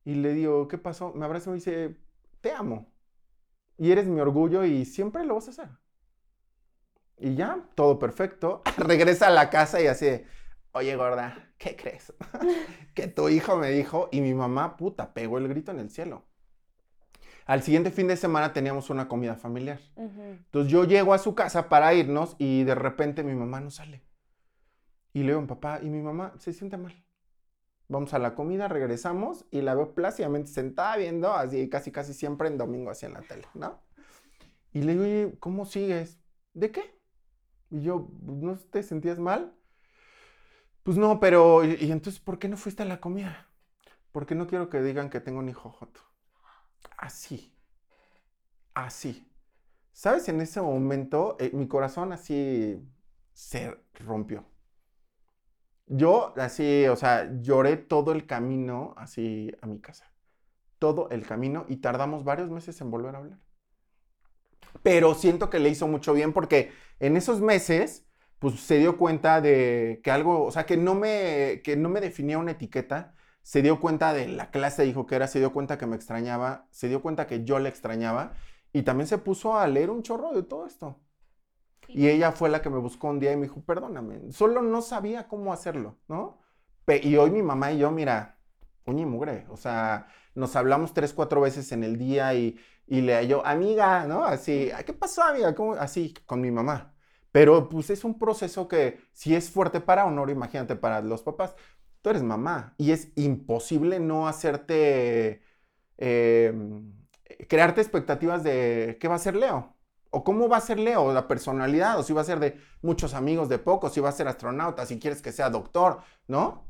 Y le digo, ¿qué pasó? Me abraza y me dice, te amo. Y eres mi orgullo y siempre lo vas a hacer. Y ya, todo perfecto. Regresa a la casa y así, oye gorda, ¿qué crees? que tu hijo me dijo y mi mamá, puta, pegó el grito en el cielo. Al siguiente fin de semana teníamos una comida familiar. Entonces yo llego a su casa para irnos y de repente mi mamá no sale. Y le digo a mi papá, y mi mamá se siente mal. Vamos a la comida, regresamos y la veo plácidamente sentada viendo, así casi casi siempre en domingo, así en la tele, ¿no? Y le digo, oye, ¿cómo sigues? ¿De qué? Y yo, ¿no te sentías mal? Pues no, pero, y, y entonces, ¿por qué no fuiste a la comida? Porque no quiero que digan que tengo un hijo joto. Así. Así. ¿Sabes? En ese momento, eh, mi corazón así se rompió. Yo así, o sea, lloré todo el camino así a mi casa. Todo el camino y tardamos varios meses en volver a hablar. Pero siento que le hizo mucho bien porque en esos meses, pues se dio cuenta de que algo, o sea, que no me, que no me definía una etiqueta, se dio cuenta de la clase de hijo que era, se dio cuenta que me extrañaba, se dio cuenta que yo le extrañaba y también se puso a leer un chorro de todo esto. Y ella fue la que me buscó un día y me dijo, perdóname, solo no sabía cómo hacerlo, ¿no? Y hoy mi mamá y yo, mira, uña y mugre, o sea, nos hablamos tres, cuatro veces en el día y, y le yo, amiga, ¿no? Así, "Ay, ¿qué pasó, amiga? ¿Cómo? Así, con mi mamá. Pero pues es un proceso que si es fuerte para Honor, imagínate para los papás. Tú eres mamá y es imposible no hacerte, eh, crearte expectativas de qué va a ser Leo. O cómo va a ser Leo, la personalidad, o si va a ser de muchos amigos, de pocos, si va a ser astronauta, si quieres que sea doctor, ¿no?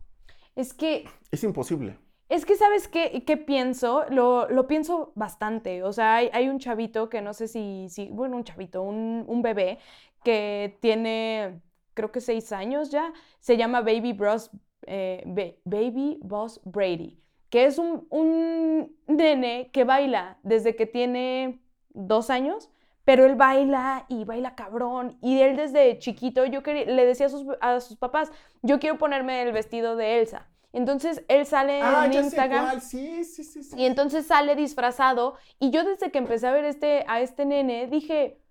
Es que Es imposible. Es que, ¿sabes qué, qué pienso? Lo, lo pienso bastante. O sea, hay, hay un chavito que no sé si, si bueno, un chavito, un, un bebé que tiene, creo que seis años ya, se llama Baby Bros, eh, Ba- Baby Boss Brady, que es un, un nene que baila desde que tiene dos años, pero él baila y baila cabrón. Y él desde chiquito, yo quería- le decía a sus, a sus papás, yo quiero ponerme el vestido de Elsa. Entonces él sale Ah, en Instagram sí, sí, sí. y entonces sale disfrazado. Y yo desde que empecé a ver este, a este nene, dije,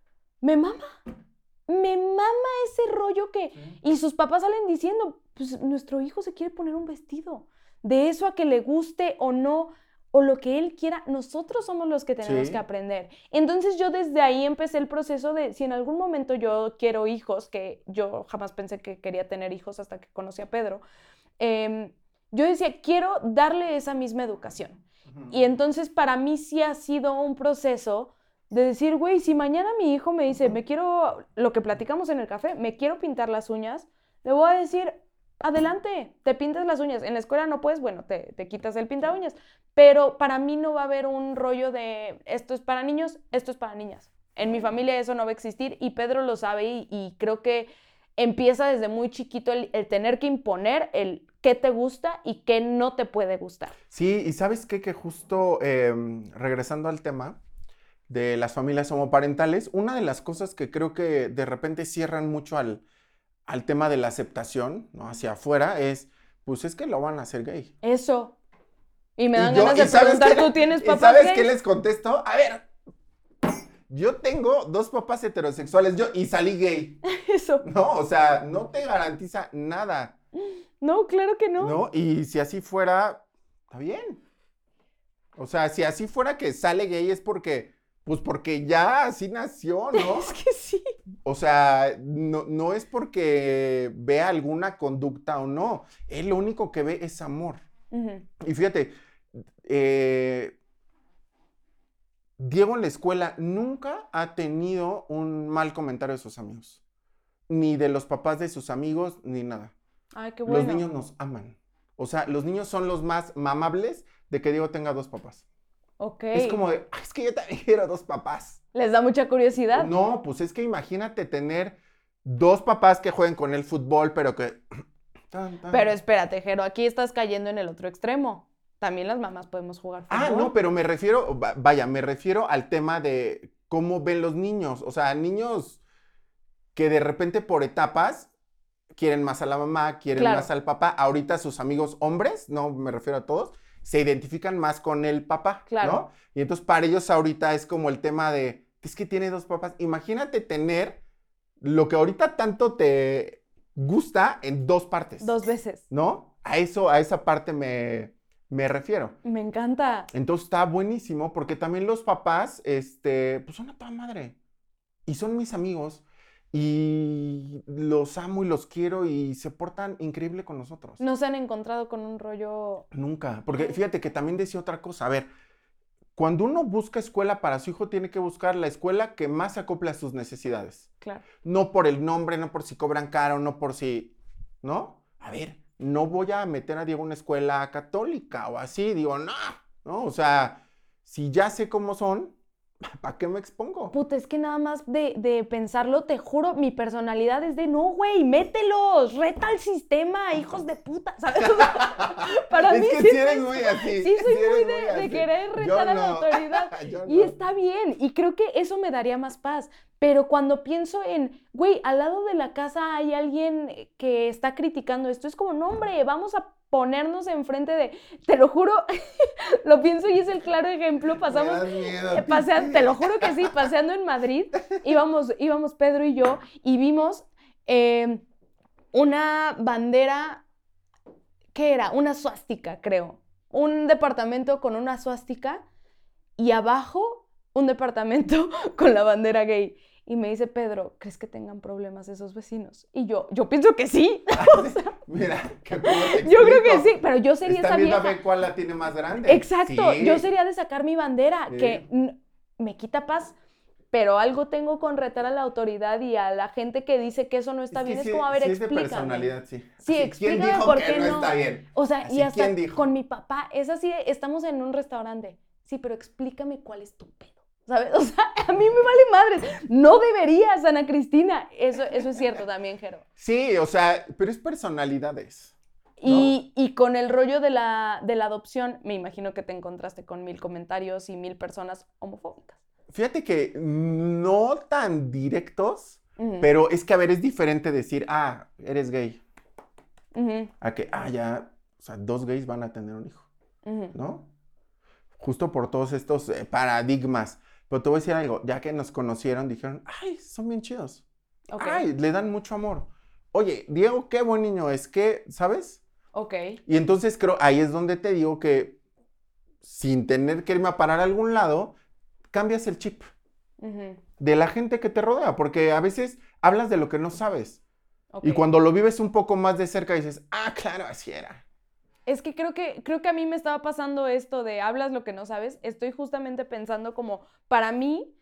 me mama, me mama ese rollo que... Y sus papás salen diciendo, pues nuestro hijo se quiere poner un vestido. De eso a que le guste o no, o lo que él quiera, nosotros somos los que tenemos Sí. que aprender. Entonces yo desde ahí empecé el proceso de, si en algún momento yo quiero hijos, que yo jamás pensé que quería tener hijos hasta que conocí a Pedro, em, yo decía, quiero darle esa misma educación. Y entonces para mí sí ha sido un proceso de decir, güey, si mañana mi hijo me dice, me quiero, lo que platicamos en el café, me quiero pintar las uñas, le voy a decir, adelante, te pintas las uñas. En la escuela no puedes, bueno, te, te quitas el pinta uñas. Pero para mí no va a haber un rollo de, esto es para niños, esto es para niñas. En mi familia eso no va a existir y Pedro lo sabe y, y creo que empieza desde muy chiquito el, el tener que imponer el qué te gusta y qué no te puede gustar. Sí, y sabes qué, que justo em, regresando al tema de las familias homoparentales, una de las cosas que creo que de repente cierran mucho al, al tema de la aceptación, ¿no? Hacia afuera, es, pues es que lo van a hacer gay. Eso. Y me Y dan yo- ganas ¿y de preguntar, qué- ¿tú tienes ¿Y papás sabes qué les contesto? A ver, yo tengo dos papás heterosexuales yo, y salí gay, Eso. ¿no? O sea, no te garantiza nada, No, claro que no. ¿no? Y si así fuera, está bien. O sea, si así fuera que sale gay es porque, pues porque ya así nació, ¿no? Es que sí. O sea, no, no es porque vea alguna conducta o no. Él lo único que ve es amor. Y fíjate, eh, Diego en la escuela nunca ha tenido un mal comentario de sus amigos. Ni de los papás de sus amigos, ni nada. Ay, qué bueno. Los niños nos aman. O sea, los niños son los más mamables de que Diego tenga dos papás. Ok. Es como de, "Ay, es que yo también quiero dos papás. Les da mucha curiosidad. No, pues es que imagínate tener dos papás que jueguen con el fútbol, pero que... Tan, tan. Pero espérate, Jero, aquí estás cayendo en el otro extremo. También las mamás podemos jugar fútbol. Ah, no, pero me refiero, va- vaya, me refiero al tema de cómo ven los niños. O sea, niños que de repente por etapas quieren más a la mamá, quieren Claro. más al papá. Ahorita sus amigos hombres, no me refiero a todos, se identifican más con el papá, Claro. ¿no? Y entonces para ellos ahorita es como el tema de, es que tiene dos papás. Imagínate tener lo que ahorita tanto te gusta en dos partes, Dos veces. ¿no? A eso, a esa parte me, me refiero. Me encanta. Entonces está buenísimo porque también los papás, este, pues son a toda madre. Y son mis amigos. Y los amo y los quiero y se portan increíble con nosotros. No se han encontrado con un rollo. Nunca. Porque fíjate que también decía otra cosa. A ver, cuando uno busca escuela para su hijo, tiene que buscar la escuela que más se acople a sus necesidades. Claro. No por el nombre, no por si cobran caro, no por si. ¿No? A ver, no voy a meter a Diego a una escuela católica o así. Digo, no. ¿No? O sea, si ya sé cómo son, ¿para qué me expongo? Puta, es que nada más de, de pensarlo, te juro, mi personalidad es de no, güey, mételos, reta al sistema, hijos de puta, para es mí que sí si eres es- muy así. sí soy muy de, querer retar a la autoridad. Y está bien, y creo que eso me daría más paz. Pero cuando pienso en, güey, al lado de la casa hay alguien que está criticando esto, es como, no, hombre, vamos a ponernos enfrente de, te lo juro, lo pienso y es el claro ejemplo, pasamos miedo, eh, pasean- te lo juro que sí, paseando en Madrid, íbamos, íbamos Pedro y yo y vimos eh, una bandera, ¿qué era? Una suástica, creo. Un departamento con una suástica y abajo un departamento con la bandera gay. Y me dice Pedro, ¿crees que tengan problemas esos vecinos? Y yo, yo pienso que sí. Mira, que cómo te yo creo que sí, pero yo sería esa vieja. ver cuál la tiene más grande. Exacto, Sí. yo sería de sacar mi bandera, Sí. que me quita paz, pero algo tengo con retar a la autoridad y a la gente que dice que eso no está Es que bien. Es sí- como, a ver, sí es de explícame. personalidad, sí. Sí, Así, ¿Quién explícame dijo por que qué no, no? está bien? O sea, Así, y hasta con mi papá, es así, de, estamos en un restaurante. Sí, pero explícame cuál es tu pedo. ¿Sabes? O sea, a mí me vale madres. No deberías, Ana Cristina. Eso, eso es cierto también, Jero. Sí, o sea, pero es personalidades. Y, y con el rollo de la, de la adopción, me imagino que te encontraste con mil comentarios y mil personas homofóbicas. Fíjate que no tan directos, pero es que, a ver, es diferente decir, ah, eres gay, a que, ah, ya, o sea, dos gays van a tener un hijo. ¿no? Justo por todos estos eh, paradigmas. Pero te voy a decir algo, ya que nos conocieron, dijeron, ay, son bien chidos. Ok, Ay, le dan mucho amor. Oye, Diego, qué buen niño es, que, ¿sabes? ok. Y entonces creo, ahí es donde te digo que sin tener que irme a parar a algún lado, cambias el chip de la gente que te rodea, porque a veces hablas de lo que no sabes. Y cuando lo vives un poco más de cerca dices, ah, claro, así era. Es que creo que creo que a mí me estaba pasando esto de hablas lo que no sabes. Estoy justamente pensando como para mí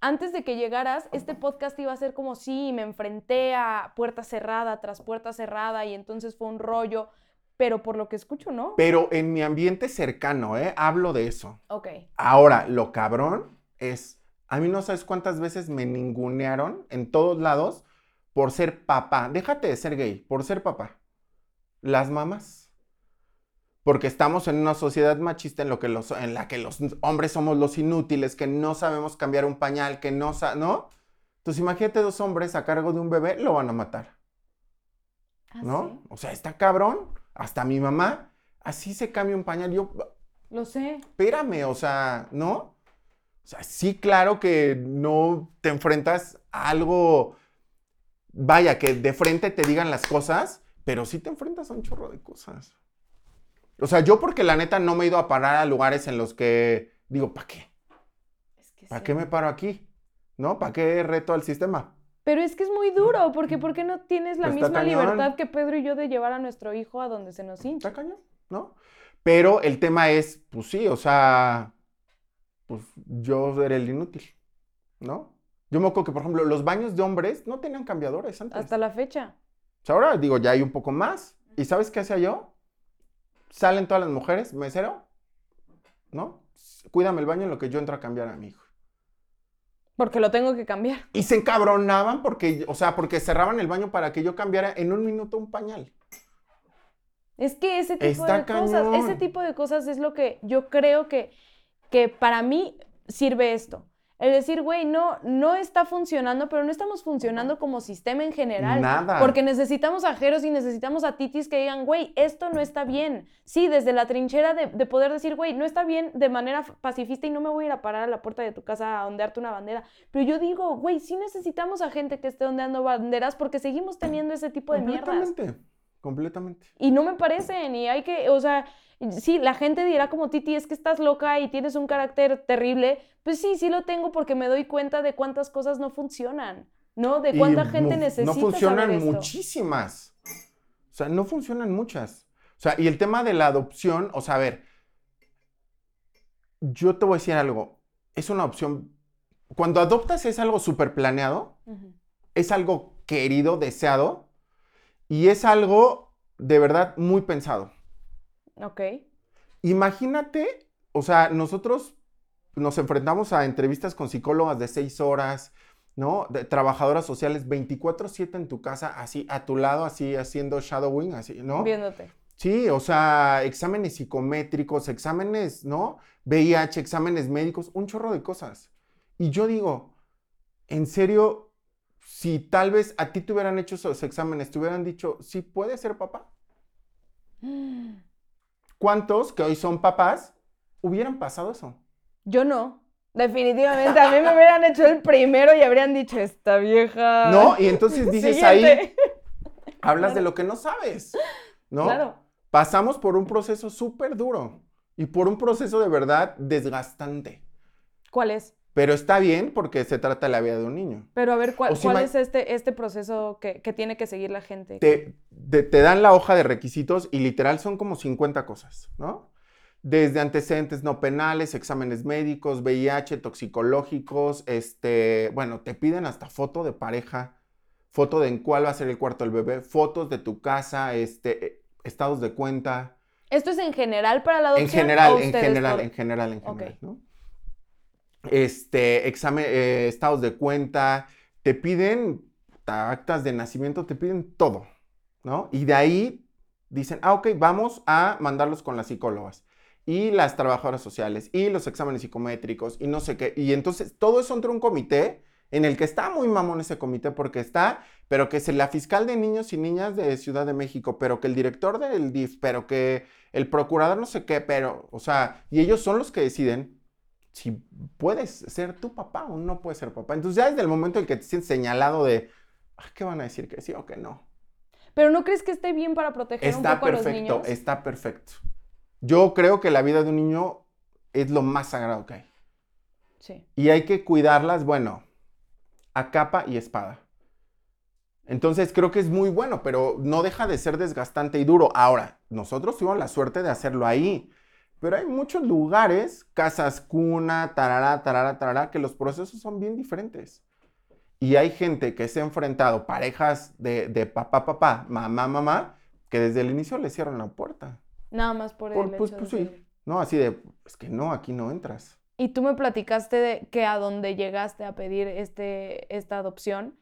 antes de que llegaras, este podcast iba a ser como sí, me enfrenté a puerta cerrada tras puerta cerrada y entonces fue un rollo, pero por lo que escucho, ¿no? Pero en mi ambiente cercano, ¿eh? Hablo de eso. Ok. Ahora, lo cabrón es, a mí no sabes cuántas veces me ningunearon en todos lados por ser papá. Déjate de ser gay, por ser papá. Las mamás. Porque estamos en una sociedad machista en, lo que los, en la que los hombres somos los inútiles, que no sabemos cambiar un pañal, que no sa- ¿no? Entonces imagínate dos hombres a cargo de un bebé, lo van a matar, Ah, ¿no? sí. O sea, está cabrón. Hasta mi mamá, así se cambia un pañal. Yo, Lo sé. espérame, o sea, ¿no? O sea, sí, claro que no te enfrentas a algo, vaya, que de frente te digan las cosas, pero sí te enfrentas a un chorro de cosas. O sea, yo porque la neta no me he ido a parar a lugares en los que digo, ¿para qué? Es que ¿Para sí. qué me paro aquí? ¿No? ¿Para qué reto al sistema? Pero es que es muy duro, porque ¿por qué no tienes la Pues está misma cañón. libertad que Pedro y yo de llevar a nuestro hijo a donde se nos hincha? Está cañón, ¿no? Pero el tema es, pues sí, o sea, pues yo era el inútil, ¿no? Yo me acuerdo que, por ejemplo, los baños de hombres no tenían cambiadores antes. Hasta la fecha. O sea, ahora digo, ya hay un poco más. ¿Y sabes qué hacía yo? Salen todas las mujeres, mesero, ¿no? Cuídame el baño en lo que yo entro a cambiar a mi hijo. Porque lo tengo que cambiar. Y se encabronaban porque, o sea, porque cerraban el baño para que yo cambiara en un minuto un pañal. Es que ese tipo Está de cosas, ese tipo de cosas es lo que yo creo que, que para mí sirve esto. El decir, güey, no, no está funcionando, pero no estamos funcionando como sistema en general. Nada. Porque necesitamos a Jeros y necesitamos a Titis que digan, güey, esto no está bien. Sí, desde la trinchera de, de poder decir, güey, no está bien de manera pacifista y no me voy a ir a parar a la puerta de tu casa a ondearte una bandera. Pero yo digo, güey, sí necesitamos a gente que esté ondeando banderas porque seguimos teniendo ese tipo de mierdas. Completamente, completamente. Y no me parecen, y hay que, o sea, sí, la gente dirá como Titi, es que estás loca y tienes un carácter terrible. Pues sí, sí lo tengo porque me doy cuenta de cuántas cosas no funcionan, ¿no? De cuánta Y gente no- necesita No funcionan saber esto. muchísimas. O sea, no funcionan muchas. O sea, y el tema de la adopción, o sea, a ver, yo te voy a decir algo. Es una opción. Cuando adoptas es algo súper planeado, es algo querido, deseado, y es algo de verdad muy pensado. Ok. Imagínate, o sea, nosotros nos enfrentamos a entrevistas con psicólogas de seis horas, ¿no? De trabajadoras sociales 24/7 en tu casa, así a tu lado, así haciendo shadowing, así, ¿no? Viéndote. Sí, o sea, exámenes psicométricos, exámenes, ¿no? VIH, exámenes médicos, un chorro de cosas. Y yo digo, en serio, si tal vez a ti te hubieran hecho esos exámenes, te hubieran dicho, sí puedes ser papá. ¿Cuántos que hoy son papás hubieran pasado eso? Yo no. Definitivamente, a mí me hubieran hecho el primero y habrían dicho, esta vieja. ¿No? Y entonces dices ahí, hablas de lo que no sabes, ¿no? Claro. Pasamos por un proceso súper duro y por un proceso de verdad desgastante. ¿Cuál es? Pero está bien porque se trata de la vida de un niño. Pero a ver, ¿cuál, si cuál es este, este proceso que, que tiene que seguir la gente? Te, te- te dan la hoja de requisitos y literal son como 50 cosas, ¿no? Desde antecedentes no penales, exámenes médicos, VIH, toxicológicos, este, bueno, te piden hasta foto de pareja, foto de en cuál va a ser el cuarto del bebé, fotos de tu casa, este, eh, estados de cuenta, ¿Esto es en general para la adopción? En general, en general, por- en general, en general, ¿no? Este, examen, eh, estados de cuenta, te piden ta- actas de nacimiento, te piden todo, ¿no? Y de ahí dicen, ah, ok, vamos a mandarlos con las psicólogas y las trabajadoras sociales y los exámenes psicométricos y no sé qué. Y entonces todo eso entra un comité en el que está muy mamón ese comité porque está, pero que es la fiscal de niños y niñas de Ciudad de México, pero que el director del DIF, pero que el procurador no sé qué, pero, o sea, y ellos son los que deciden si puedes ser tu papá o no puedes ser papá. Entonces ya desde el momento en que te sientes señalado de, "Ah, ¿qué van a decir? Que sí o que no. Pero ¿no crees que esté bien para proteger un Está poco a los niños? está perfecto. Yo creo que la vida de un niño es lo más sagrado que hay. Sí. Y hay que cuidarlas, bueno, a capa y espada. Entonces creo que es muy bueno, pero no deja de ser desgastante y duro. Ahora, nosotros tuvimos la suerte de hacerlo ahí, pero hay muchos lugares, casas cuna, tarará, tarará, tarará, que los procesos son bien diferentes. Y hay gente que se ha enfrentado, parejas de, de papá, papá, mamá, mamá, que desde el inicio le cierran la puerta. Nada más por, Por- el pues, hecho pues de sí, ser- ¿no? Así de, es que no, aquí no entras. Y tú me platicaste de que a donde llegaste a pedir este, esta adopción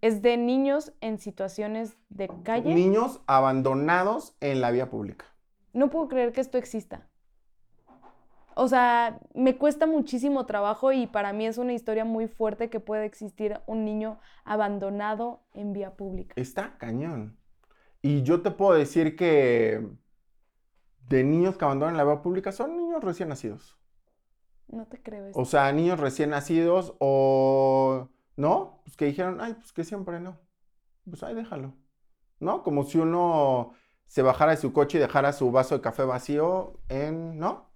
es de niños en situaciones de calle. Niños abandonados en la vía pública. No puedo creer que esto exista. O sea, me cuesta muchísimo trabajo y para mí es una historia muy fuerte que pueda existir un niño abandonado en vía pública. Está cañón. Y yo te puedo decir que de niños que abandonan la vía pública son niños recién nacidos. No te creo esto. O sea, niños recién nacidos o no, pues que dijeron, ay, pues que siempre no. Pues ahí déjalo. ¿No? Como si uno se bajara de su coche y dejara su vaso de café vacío en, ¿no?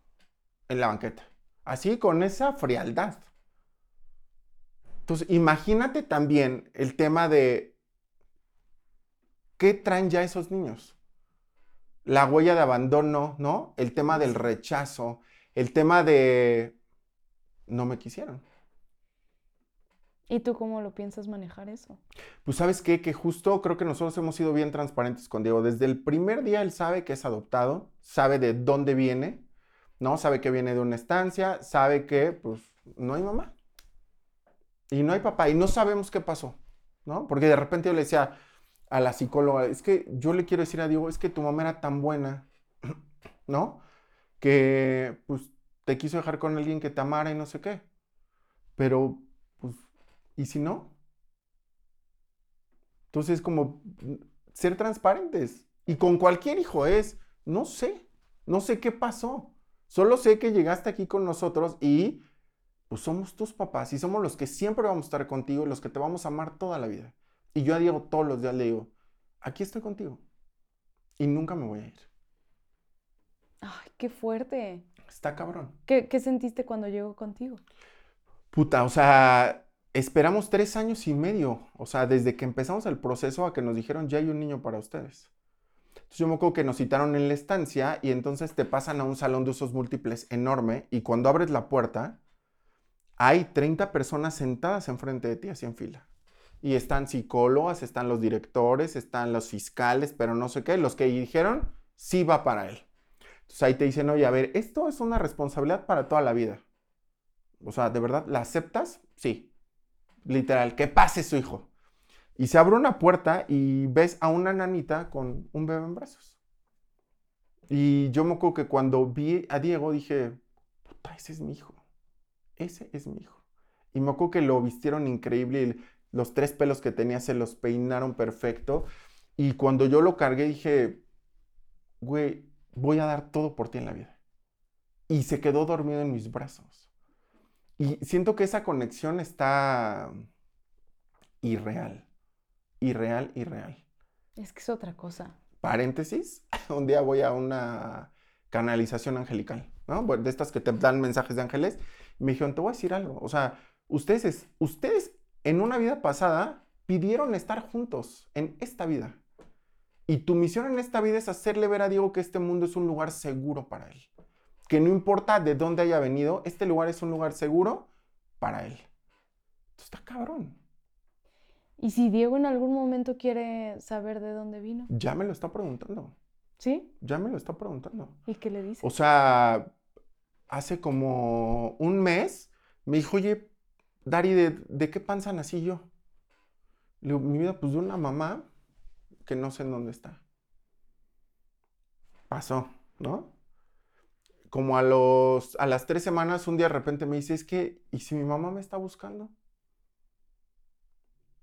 En la banqueta. Así, con esa frialdad. Entonces, imagínate también el tema de qué traen ya esos niños. La huella de abandono, ¿no? El tema del rechazo, el tema de no me quisieron. ¿Y tú cómo lo piensas manejar eso? Pues sabes qué, que justo creo que nosotros hemos sido bien transparentes con Diego. Desde el primer día él sabe que es adoptado, sabe de dónde viene, ¿no? Sabe que viene de una estancia, sabe que pues no hay mamá. Y no hay papá, y no sabemos qué pasó, ¿no? Porque de repente yo le decía a la psicóloga, es que yo le quiero decir a Diego, es que tu mamá era tan buena, ¿no? Que pues te quiso dejar con alguien que te amara y no sé qué. Pero, pues, ¿y si no? Entonces, como ser transparentes. Y con cualquier hijo es, no sé, no sé qué pasó. Solo sé que llegaste aquí con nosotros y pues somos tus papás y somos los que siempre vamos a estar contigo y los que te vamos a amar toda la vida. Y yo a Diego todos los días le digo, aquí estoy contigo y nunca me voy a ir. Ay, qué fuerte. Está cabrón. ¿Qué, qué sentiste cuando llegó contigo? Puta, o sea, esperamos tres años y medio, o sea, desde que empezamos el proceso a que nos dijeron ya hay un niño para ustedes. Entonces yo me acuerdo que nos citaron en la estancia y entonces te pasan a un salón de usos múltiples enorme y cuando abres la puerta hay 30 personas sentadas enfrente de ti así en fila. Y están psicólogas, están los directores, están los fiscales, pero no sé qué, los que dijeron sí va para él. Entonces ahí te dicen, oye, a ver, esto es una responsabilidad para toda la vida. O sea, ¿de verdad la aceptas? Sí. Literal, que pase su hijo. Y se abre una puerta y ves a una nanita con un bebé en brazos. Y yo me acuerdo que cuando vi a Diego dije, puta, ese es mi hijo. Ese es mi hijo. Y me acuerdo que lo vistieron increíble. Los tres pelos que tenía se los peinaron perfecto. Y cuando yo lo cargué dije, güey, voy a dar todo por ti en la vida. Y se quedó dormido en mis brazos. Y siento que esa conexión está irreal. Irreal, irreal. Es que es otra cosa. Paréntesis, un día voy a una canalización angelical, ¿no? De estas que te dan mensajes de ángeles. Me dijeron, te voy a decir algo. O sea, ustedes, ustedes en una vida pasada pidieron estar juntos en esta vida. Y tu misión en esta vida es hacerle ver a Diego que este mundo es un lugar seguro para él que no importa de dónde haya venido, este lugar es un lugar seguro para él. Esto está cabrón. ¿Y si Diego en algún momento quiere saber de dónde vino? Ya me lo está preguntando. ¿Sí? Ya me lo está preguntando. ¿Y qué le dice? O sea, hace como un mes me dijo, oye, Dari, ¿de, qué panza nací yo? Le digo, mi vida, pues de una mamá que no sé en dónde está. Pasó, ¿no? como a, los, a las tres semanas, un día de repente me dice, es que, ¿y si mi mamá me está buscando?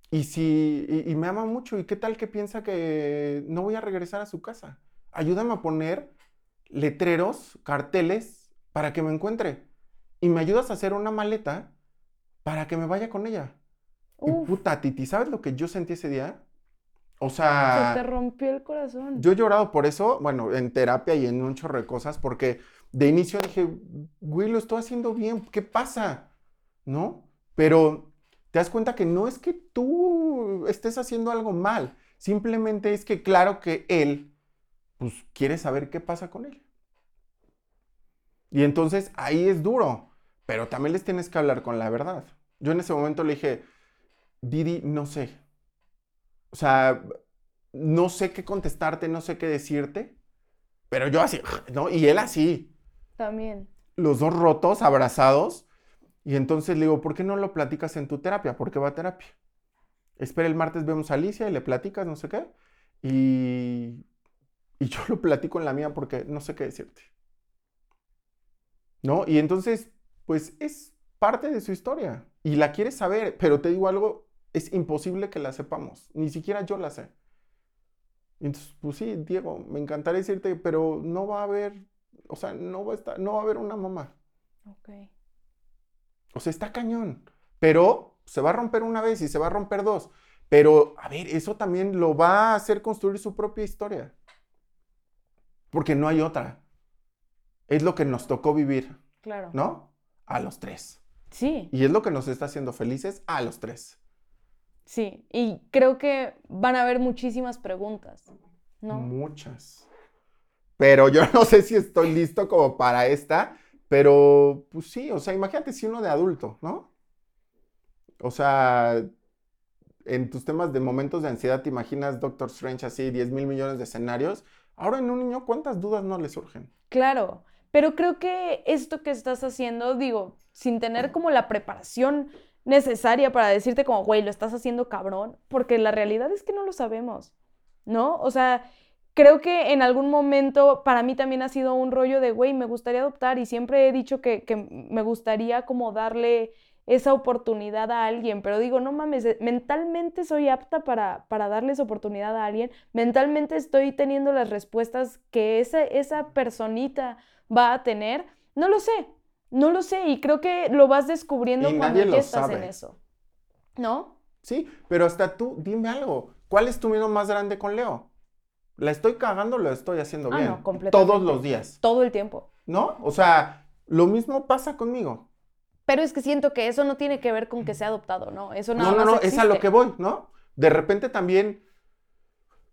Y si, y, me ama mucho, ¿y qué tal que piensa que no voy a regresar a su casa? Ayúdame a poner letreros, carteles, para que me encuentre. Y me ayudas a hacer una maleta para que me vaya con ella. Y puta, Titi, ¿sabes lo que yo sentí ese día? O sea... Se te rompió el corazón. Yo he llorado por eso, bueno, en terapia y en un chorro de cosas, porque de inicio dije, güey, lo estoy haciendo bien, ¿qué pasa? ¿No? Pero te das cuenta que no es que tú estés haciendo algo mal, simplemente es que claro que él, pues quiere saber qué pasa con él. Y entonces ahí es duro, pero también les tienes que hablar con la verdad. Yo en ese momento le dije, Didi, no sé. O sea, no sé qué contestarte, no sé qué decirte, pero yo así, ¿no? Y él así. También. Los dos rotos, abrazados. Y entonces le digo, ¿por qué no lo platicas en tu terapia? ¿Por qué va a terapia? Espera, el martes vemos a Alicia y le platicas, no sé qué. Y, y yo lo platico en la mía porque no sé qué decirte. ¿No? Y entonces, pues es parte de su historia. Y la quieres saber, pero te digo algo, es imposible que la sepamos. Ni siquiera yo la sé. Entonces, pues sí, Diego, me encantaría decirte, pero no va a haber o sea, no va a estar, no va a haber una mamá. Ok. O sea, está cañón. Pero se va a romper una vez y se va a romper dos. Pero, a ver, eso también lo va a hacer construir su propia historia. Porque no hay otra. Es lo que nos tocó vivir. Claro. ¿No? A los tres. Sí. Y es lo que nos está haciendo felices a los tres. Sí, y creo que van a haber muchísimas preguntas, ¿no? Muchas. Pero yo no sé si estoy listo como para esta, pero pues sí, o sea, imagínate si uno de adulto, ¿no? O sea, en tus temas de momentos de ansiedad, te imaginas Doctor Strange así, 10 mil millones de escenarios. Ahora en un niño, ¿cuántas dudas no le surgen? Claro, pero creo que esto que estás haciendo, digo, sin tener como la preparación necesaria para decirte como, güey, lo estás haciendo cabrón, porque la realidad es que no lo sabemos, ¿no? O sea, creo que en algún momento para mí también ha sido un rollo de, güey, me gustaría adoptar y siempre he dicho que, me gustaría como darle esa oportunidad a alguien, pero digo, no mames, eh, mentalmente soy apta para, para darles oportunidad a alguien, mentalmente estoy teniendo las respuestas que esa, esa personita va a tener, no lo sé, no lo sé, y creo que lo vas descubriendo Y cuando ya estás en eso. ¿No? Sí, pero hasta tú, dime algo. ¿Cuál es tu miedo más grande con Leo? ¿La estoy cagando lo estoy haciendo Ah, bien? no, completamente. Todos los días, Todo el tiempo. ¿no? O sea, lo mismo pasa conmigo. Pero es que siento que eso no tiene que ver con que sea adoptado, ¿no? Eso nada no, no, no, es a lo existe. que voy, ¿no? De repente también,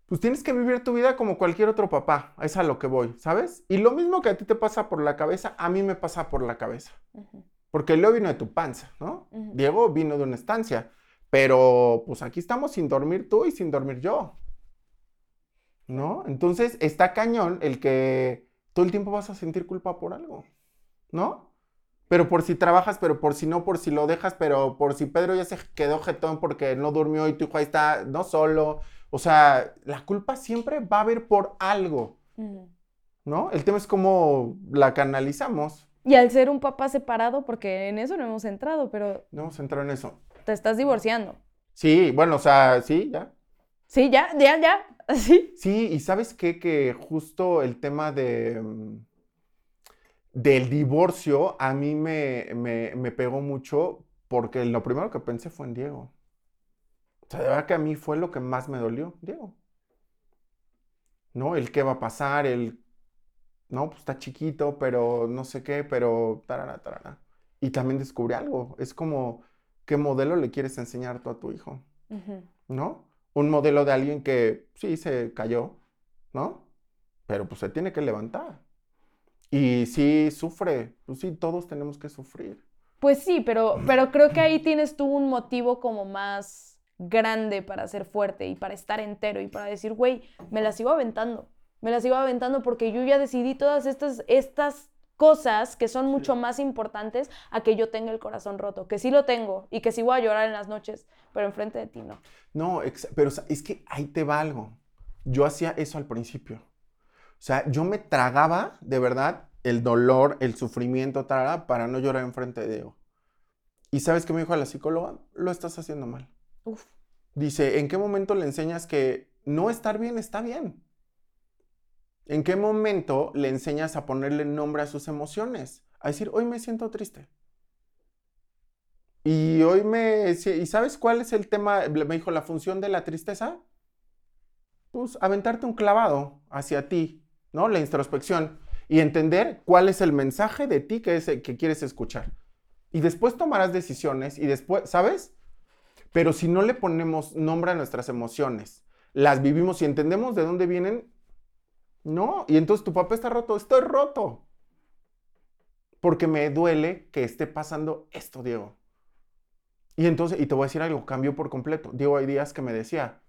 pues tienes que vivir tu vida como cualquier otro papá, es a lo que voy, ¿sabes? Y lo mismo que a ti te pasa por la cabeza, a mí me pasa por la cabeza. Ujú, Porque Leo vino de tu panza, ¿no? Ujú. Diego vino de una estancia, pero pues aquí estamos sin dormir tú y sin dormir yo. ¿No? Entonces está cañón el que todo el tiempo vas a sentir culpa por algo, ¿no? Pero por si trabajas, pero por si no, por si lo dejas, pero por si Pedro ya se quedó jetón porque no durmió y tu hijo ahí está no solo. O sea, la culpa siempre va a haber por algo. ¿no? El tema es cómo la canalizamos. Y al ser un papá separado, porque en eso no hemos entrado, pero No vamos a entrar en eso. te estás divorciando. Sí, bueno, o sea, sí, ya. Sí, ya, ya, ya. Sí. Sí, y sabes qué, que justo el tema de mm, del divorcio a mí me, me, me pegó mucho porque lo primero que pensé fue en Diego. O sea, de verdad que a mí fue lo que más me dolió, Diego. ¿No? El qué va a pasar, el, no, pues está chiquito, pero no sé qué, pero tarara, tarara. Y también descubrí algo, es como, ¿qué modelo le quieres enseñar tú a tu hijo? ¿no? Un modelo de alguien que sí se cayó, ¿no? Pero pues se tiene que levantar. Y sí sufre, pues sí, todos tenemos que sufrir. Pues sí, pero, pero creo que ahí tienes tú un motivo como más grande para ser fuerte y para estar entero y para decir, güey, me la sigo aventando. Me la sigo aventando porque yo ya decidí todas estas, estas cosas que son mucho más importantes a que yo tenga el corazón roto, que sí lo tengo y que sí voy a llorar en las noches, pero enfrente de ti no. No, pero es que ahí te va algo. Yo hacía eso al principio. O sea, yo me tragaba de verdad el dolor, el sufrimiento, tarara, para no llorar enfrente de Diego. ¿Y sabes qué me dijo la psicóloga? Lo estás haciendo mal. Uf. Dice, ¿en qué momento le enseñas que no estar bien está bien? ¿En qué momento le enseñas a ponerle nombre a sus emociones? A decir, hoy me siento triste. Y hoy me... ¿Y sabes cuál es el tema? Me dijo, la función de la tristeza. Pues aventarte un clavado hacia ti, ¿no? La introspección. Y entender cuál es el mensaje de ti que, es, que quieres escuchar. Y después tomarás decisiones y después, ¿sabes? Pero si no le ponemos nombre a nuestras emociones, las vivimos y entendemos de dónde vienen, no. Y entonces tu papá está roto, estoy roto. Porque me duele que esté pasando esto, Diego. Y entonces, y te voy a decir algo, cambió por completo. Diego, hay días que me decía,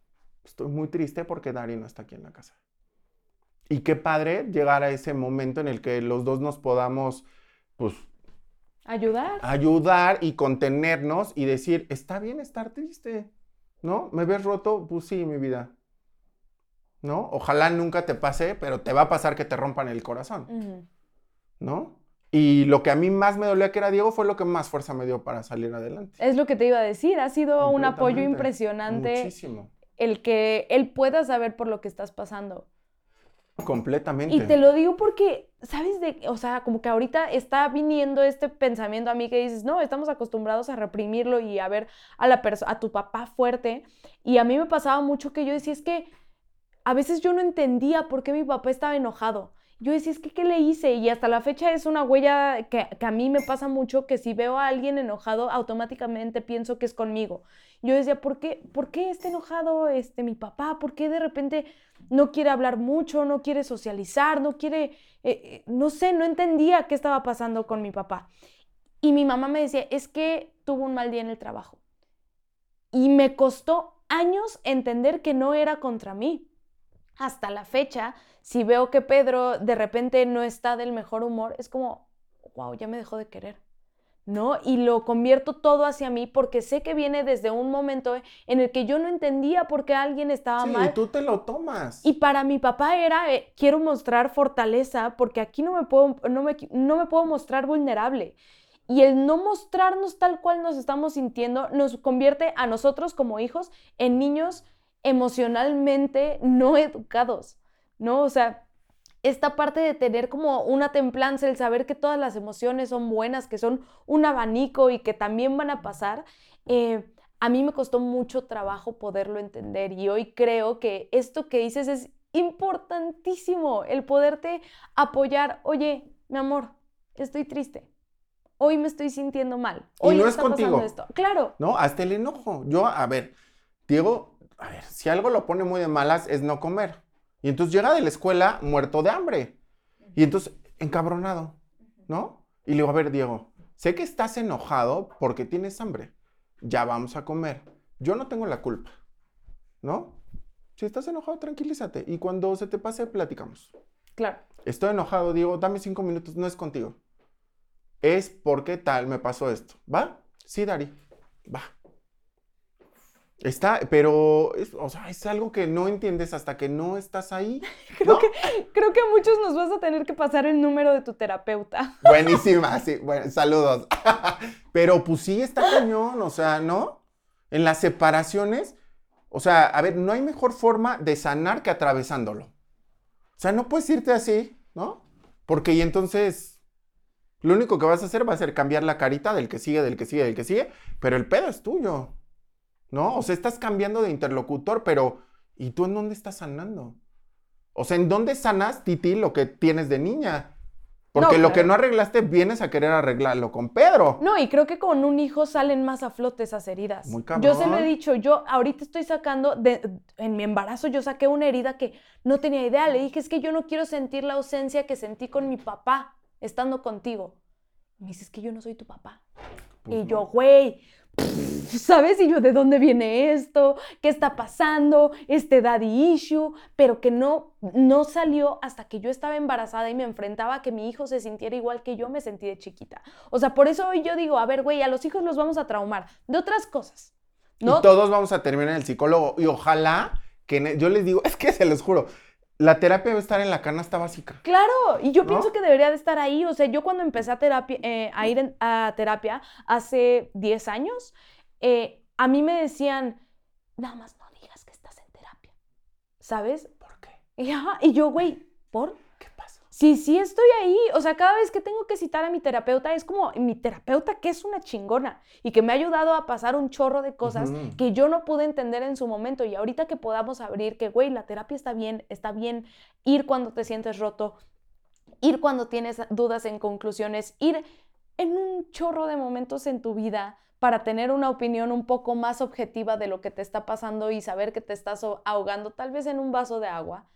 estoy muy triste porque Dari no está aquí en la casa. Y qué padre llegar a ese momento en el que los dos nos podamos, pues, Ayudar. ayudar y contenernos y decir, está bien estar triste, ¿no? ¿Me ves roto? Pues sí, mi vida. ¿No? Ojalá nunca te pase, pero te va a pasar que te rompan el corazón. ¿no? Y lo que a mí más me dolía que era Diego fue lo que más fuerza me dio para salir adelante. Es lo que te iba a decir, ha sido un apoyo impresionante Muchísimo. el que él pueda saber por lo que estás pasando. Completamente. Y te lo digo porque, ¿sabes? De, o sea, como que ahorita está viniendo este pensamiento a mí que dices, no, estamos acostumbrados a reprimirlo y a ver a, la a tu papá fuerte. Y a mí me pasaba mucho que yo decía, es que a veces yo no entendía por qué mi papá estaba enojado. Yo decía, es que, ¿qué le hice? Y hasta la fecha es una huella que, a mí me pasa mucho, que si veo a alguien enojado, automáticamente pienso que es conmigo. Yo decía, ¿por qué, ¿por qué está enojado este, mi papá? ¿Por qué de repente no quiere hablar mucho, no quiere socializar, no quiere, eh, eh, no sé, no entendía qué estaba pasando con mi papá. Y mi mamá me decía, es que tuvo un mal día en el trabajo. Y me costó años entender que no era contra mí. Hasta la fecha, si veo que Pedro de repente no está del mejor humor, es como, wow, ya me dejó de querer. ¿No? Y lo convierto todo hacia mí porque sé que viene desde un momento en el que yo no entendía por qué alguien estaba Sí, mal. y tú te lo tomas. Y para mi papá era, eh, quiero mostrar fortaleza porque aquí no me puedo, no me, no me puedo mostrar vulnerable. Y el no mostrarnos tal cual nos estamos sintiendo nos convierte a nosotros como hijos en niños emocionalmente no educados, ¿no? O sea, esta parte de tener como una templanza, el saber que todas las emociones son buenas, que son un abanico y que también van a pasar, eh, a mí me costó mucho trabajo poderlo entender y hoy creo que esto que dices es importantísimo, el poderte apoyar, oye, mi amor, estoy triste. Hoy me estoy sintiendo mal. Hoy y no está es contigo. pasando esto. Claro. No, hasta el enojo. Yo, a ver, Diego, a ver, si algo lo pone muy de malas es no comer. Y entonces llega de la escuela muerto de hambre. Y entonces, encabronado, ¿no? Y le digo, a ver, Diego, sé que estás enojado porque tienes hambre. Ya vamos a comer. Yo no tengo la culpa, ¿no? Si estás enojado, tranquilízate. Y cuando se te pase, platicamos. Claro. Estoy enojado, Diego, dame cinco minutos, no es contigo. Es porque tal me pasó esto. ¿Va? Sí, Dari. Va. Está, pero es, o sea, es algo que no entiendes hasta que no estás ahí. Creo, ¿no? que, creo que a muchos nos vas a tener que pasar el número de tu terapeuta. Buenísima, sí, bueno, saludos. pero pues sí está cañón, o sea, ¿no? En las separaciones, o sea, a ver, no hay mejor forma de sanar que atravesándolo. O sea, no puedes irte así, ¿no? Porque y entonces lo único que vas a hacer va a ser cambiar la carita del que sigue, del que sigue, del que sigue, pero el pedo es tuyo, ¿no? O sea, estás cambiando de interlocutor, pero ¿y tú en dónde estás sanando? O sea, ¿en dónde sanas, Titi, lo que tienes de niña? Porque No, lo que no arreglaste, vienes a querer arreglarlo con Pedro. No, y creo que con un hijo salen más a flote esas heridas. Muy Yo se lo cabrón. he dicho, yo ahorita estoy sacando, de, en mi embarazo yo saqué una herida que no tenía idea. Le dije, es que yo no quiero sentir la ausencia que sentí con mi papá estando contigo. Y me dice, es que yo no soy tu papá. Pues y no. yo, güey, ¿sabes? Y yo, ¿de dónde viene esto? ¿Qué está pasando? Este daddy issue, pero que no, no salió hasta que yo estaba embarazada y me enfrentaba a que mi hijo se sintiera igual que yo me sentí de chiquita. O sea, por eso hoy yo digo, a ver, güey, a los hijos los vamos a traumar de otras cosas. ¿no? Y todos vamos a terminar en el psicólogo. Y ojalá que yo les digo, es que se los juro, la terapia debe estar en la canasta básica. Claro, y yo ¿No? pienso que debería de estar ahí. O sea, yo cuando empecé a, terapia, eh, a ir en- a terapia hace 10 años, eh, a mí me decían, nada más no digas que estás en terapia, ¿sabes? ¿Por qué? Y, ajá, y yo, güey, ¿por? Sí, sí estoy ahí. O sea, cada vez que tengo que citar a mi terapeuta, es como mi terapeuta que es una chingona y que me ha ayudado a pasar un chorro de cosas que yo no pude entender en su momento. Y ahorita que podamos abrir que, güey, la terapia está bien, está bien ir cuando te sientes roto, ir cuando tienes dudas en conclusiones, ir en un chorro de momentos en tu vida para tener una opinión un poco más objetiva de lo que te está pasando y saber que te estás ahogando tal vez en un vaso de agua,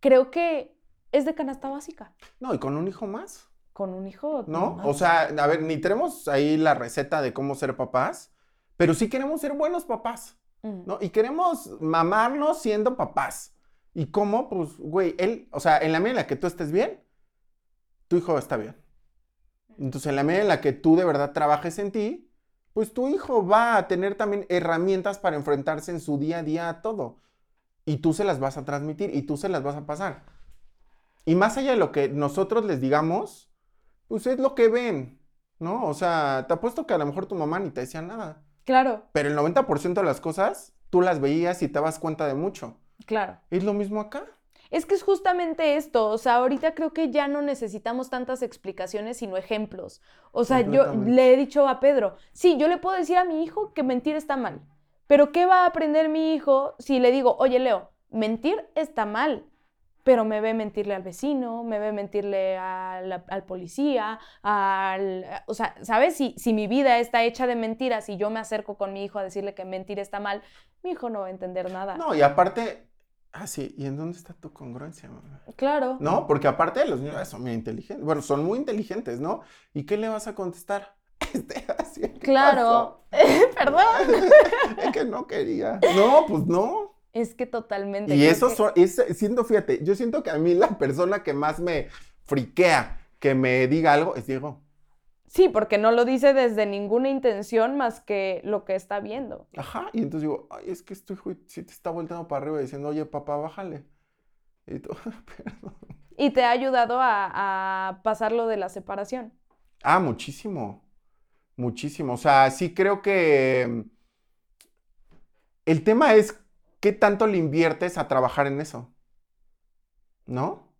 creo que es de canasta básica. No, y con un hijo más, Con un hijo. ¿no? más. O sea, a ver, ni tenemos ahí la receta de cómo ser papás, pero sí queremos ser buenos papás, Mm. ¿no? Y queremos mamarnos siendo papás. ¿Y cómo? Pues, güey, él, o sea, en la medida en la que tú estés bien, tu hijo está bien. Entonces, en la medida en la que tú de verdad trabajes en ti, pues tu hijo va a tener también herramientas para enfrentarse en su día a día a todo. Y tú se las vas a transmitir y tú se las vas a pasar. Y más allá de lo que nosotros les digamos, pues es lo que ven, ¿no? O sea, te apuesto que a lo mejor tu mamá ni te decía nada. Claro, Pero el 90% de las cosas, tú las veías y te das cuenta de mucho. claro. Es lo mismo acá. Es que es justamente esto, o sea, ahorita creo que ya no necesitamos tantas explicaciones, sino ejemplos. O sea, yo le he dicho a Pedro, sí, yo le puedo decir a mi hijo que mentir está mal, pero ¿qué va a aprender mi hijo si le digo, oye, Leo, mentir está mal? Pero me ve mentirle al vecino, me ve mentirle al, al policía, al... O sea, ¿sabes? Si, si mi vida está hecha de mentiras y yo me acerco con mi hijo a decirle que mentir está mal, mi hijo no va a entender nada. No, y aparte, ah, sí, ¿y en dónde está tu congruencia, mamá? Claro. ¿No? Porque aparte los niños son muy inteligentes. Bueno, son muy inteligentes, ¿no? ¿Y qué le vas a contestar? Este, así, ¿qué Claro. Perdón. Es que no quería. No, pues no. Es que totalmente. Y eso que- es, siento, fíjate, yo siento que a mí la persona que más me friquea que me diga algo es Diego. Sí, porque no lo dice desde ninguna intención más que lo que está viendo. Ajá, y entonces digo, ay, es que estoy, sí te está volteando para arriba diciendo, oye, papá, bájale. Y tú, perdón. Y te ha ayudado a, a pasar lo de la separación. Ah, muchísimo. Muchísimo. O sea, sí creo que el tema es qué tanto le inviertes a trabajar en eso. ¿No?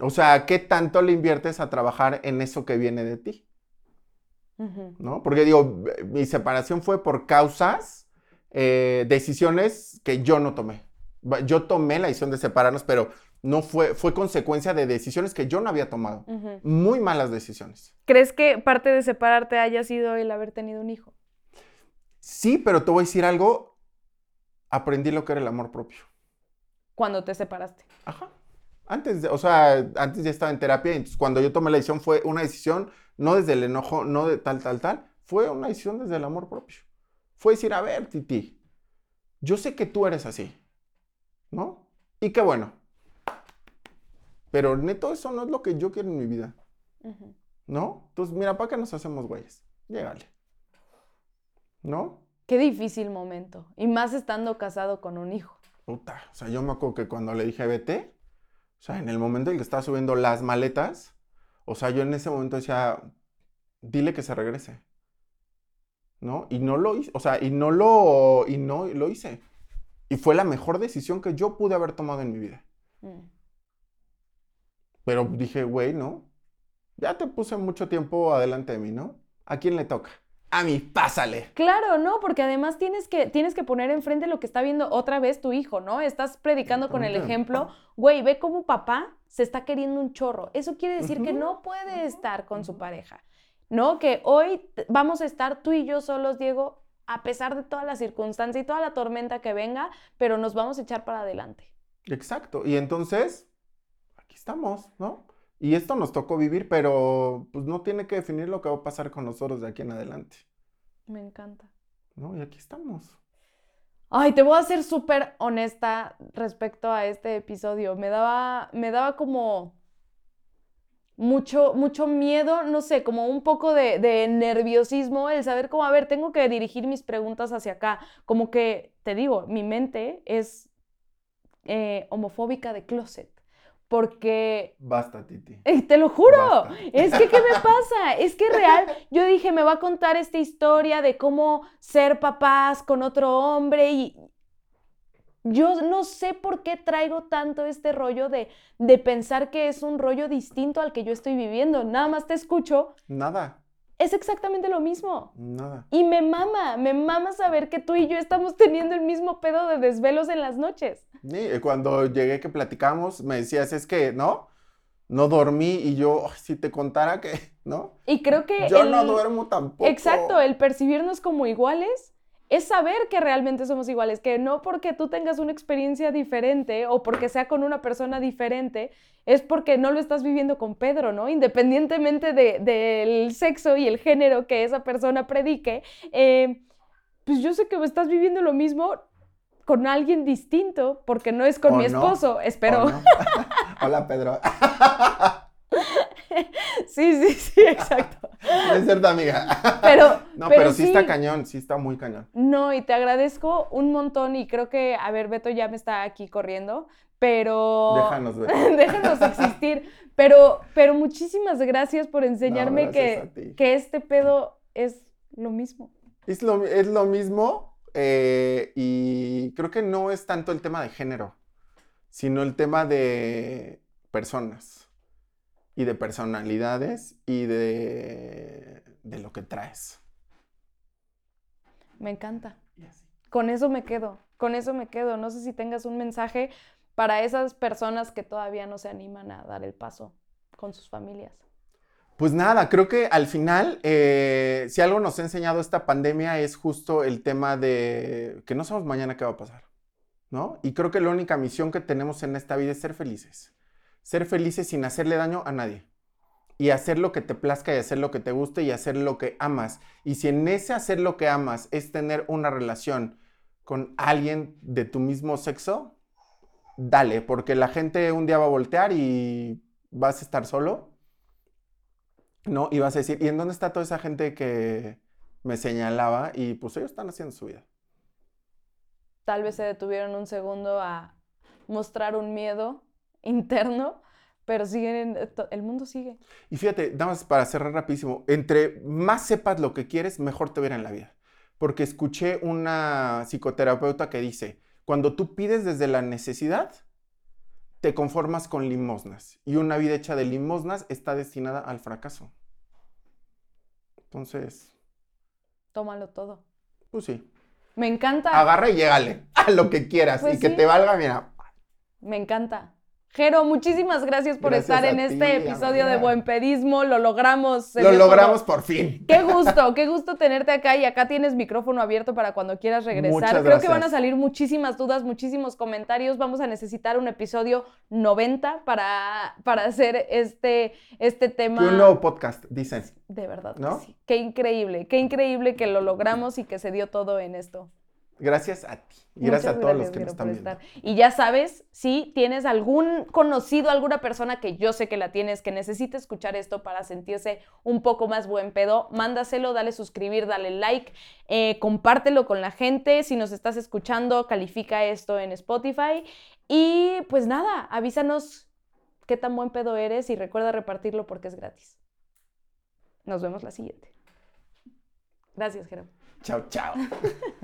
O sea, ¿qué tanto le inviertes a trabajar en eso que viene de ti? ¿No? Porque digo, mi separación fue por causas, eh, decisiones que yo no tomé. Yo tomé la decisión de separarnos, pero no fue, fue consecuencia de decisiones que yo no había tomado. Muy malas decisiones. ¿Crees que parte de separarte haya sido el haber tenido un hijo? Sí, pero te voy a decir algo. Aprendí lo que era el amor propio. Cuando te separaste. Ajá. Antes, de, o sea, antes ya estaba en terapia, entonces cuando yo tomé la decisión fue una decisión no desde el enojo, no de tal, tal, tal, fue una decisión desde el amor propio. Fue decir, a ver, Titi, yo sé que tú eres así, ¿no? Y qué bueno. Pero neto, eso no es lo que yo quiero en mi vida. ¿No? Entonces, mira, ¿para qué nos hacemos güeyes? Llégale. ¿No? Qué difícil momento. Y más estando casado con un hijo. Puta. O sea, yo me acuerdo que cuando le dije vete, o sea, en el momento en que estaba subiendo las maletas, o sea, yo en ese momento decía, dile que se regrese. ¿No? Y no lo hice, o sea, y no lo, y no lo hice. Y fue la mejor decisión que yo pude haber tomado en mi vida. Mm. Pero dije, güey, ¿no? Ya te puse mucho tiempo adelante de mí, ¿no? ¿A quién le toca? A mí, pásale. Claro, no, porque además tienes que, tienes que poner enfrente lo que está viendo otra vez tu hijo, ¿no? Estás predicando con el ejemplo, güey, ve cómo papá se está queriendo un chorro. Eso quiere decir que no puede estar con su pareja, ¿no? Que hoy vamos a estar tú y yo solos, Diego, a pesar de toda la circunstancia y toda la tormenta que venga, pero nos vamos a echar para adelante. Exacto. Y entonces, aquí estamos, ¿no? Y esto nos tocó vivir, pero pues no tiene que definir lo que va a pasar con nosotros de aquí en adelante. Me encanta. No, y aquí estamos. Ay, te voy a ser súper honesta respecto a este episodio. Me daba, me daba como mucho, mucho miedo, no sé, como un poco de, de, nerviosismo, el saber cómo, a ver, tengo que dirigir mis preguntas hacia acá. Como que, te digo, mi mente es eh, homofóbica de closet porque... Basta, Titi. te lo juro. Es que, ¿qué me pasa? Es que real, yo dije, me va a contar esta historia de cómo ser papás con otro hombre y yo no sé por qué traigo tanto este rollo de, de pensar que es un rollo distinto al que yo estoy viviendo. Nada más te escucho. Nada es exactamente lo mismo. Nada. Y me mama, me mama saber que tú y yo estamos teniendo el mismo pedo de desvelos en las noches. Sí, cuando llegué que platicamos, me decías, es que, ¿no? No dormí y yo, si te contara que, ¿no? Y creo que... Yo no duermo tampoco. Exacto, el percibirnos como iguales es saber que realmente somos iguales, que no porque tú tengas una experiencia diferente o porque sea con una persona diferente, es porque no lo estás viviendo con Pedro, ¿no? Independientemente del sexo y el género que esa persona predique, eh, pues yo sé que estás viviendo lo mismo con alguien distinto, porque no es con mi esposo, espero. Hola, Pedro. sí, sí, sí, exacto. es cierto, amiga. Pero, no, pero, sí, está cañón, sí está muy cañón. No, y te agradezco un montón y creo que, a ver, Beto ya me está aquí corriendo, pero... Déjanos ver. Déjanos existir. Pero, pero muchísimas gracias por enseñarme que, que este pedo es lo mismo. Es lo, es lo mismo eh, y creo que no es tanto el tema de género, sino el tema de personas y de personalidades y de, de lo que traes. Me encanta. Con eso me quedo, con eso me quedo. No sé si tengas un mensaje para esas personas que todavía no se animan a dar el paso con sus familias. Pues nada, creo que al final, eh, si algo nos ha enseñado esta pandemia es justo el tema de que no sabemos mañana qué va a pasar, ¿no? Y creo que la única misión que tenemos en esta vida es ser felices ser felices sin hacerle daño a nadie. Y hacer lo que te plazca y hacer lo que te guste y hacer lo que amas. Y si en ese hacer lo que amas es tener una relación con alguien de tu mismo sexo, dale, porque la gente un día va a voltear y vas a estar solo. ¿No? Y vas a decir, ¿y en dónde está toda esa gente que me señalaba? Y pues ellos están haciendo su vida. Tal vez se detuvieron un segundo a mostrar un miedo interno, pero siguen, el mundo sigue. Y fíjate, nada más para cerrar rapidísimo, entre más sepas lo que quieres, mejor te verá en la vida. Porque escuché una psicoterapeuta que dice, cuando tú pides desde la necesidad, te conformas con limosnas. Y una vida hecha de limosnas está destinada al fracaso. Entonces... Tómalo todo. Pues sí. Me encanta. Agarra y llégale a lo que quieras Pues y que sí. te valga, mira. Me encanta. Jero, muchísimas gracias por Gracias estar en este episodio de. Buen Pedismo. Lo logramos. Lo logramos todo. por fin. Qué gusto, qué gusto tenerte acá y acá tienes micrófono abierto para cuando quieras regresar. Muchas Creo que van a salir muchísimas dudas, muchísimos comentarios. Vamos a necesitar un episodio 90 para, para hacer este, este tema. Que un nuevo podcast, dicen. De verdad, que ¿No? sí. Qué increíble, qué increíble que lo logramos y que se dio todo en esto. Gracias a ti. Y gracias Muchas a todos los que nos están viendo. Y ya sabes, si tienes algún conocido, alguna persona que yo sé que la tienes, que necesite escuchar esto para sentirse un poco más buen pedo, mándaselo, dale suscribir, dale like, eh, compártelo con la gente. Si nos estás escuchando, califica esto en Spotify. Y pues nada, avísanos qué tan buen pedo eres y recuerda repartirlo porque es gratis. Nos vemos la siguiente. Gracias, Jero. Chao, chao.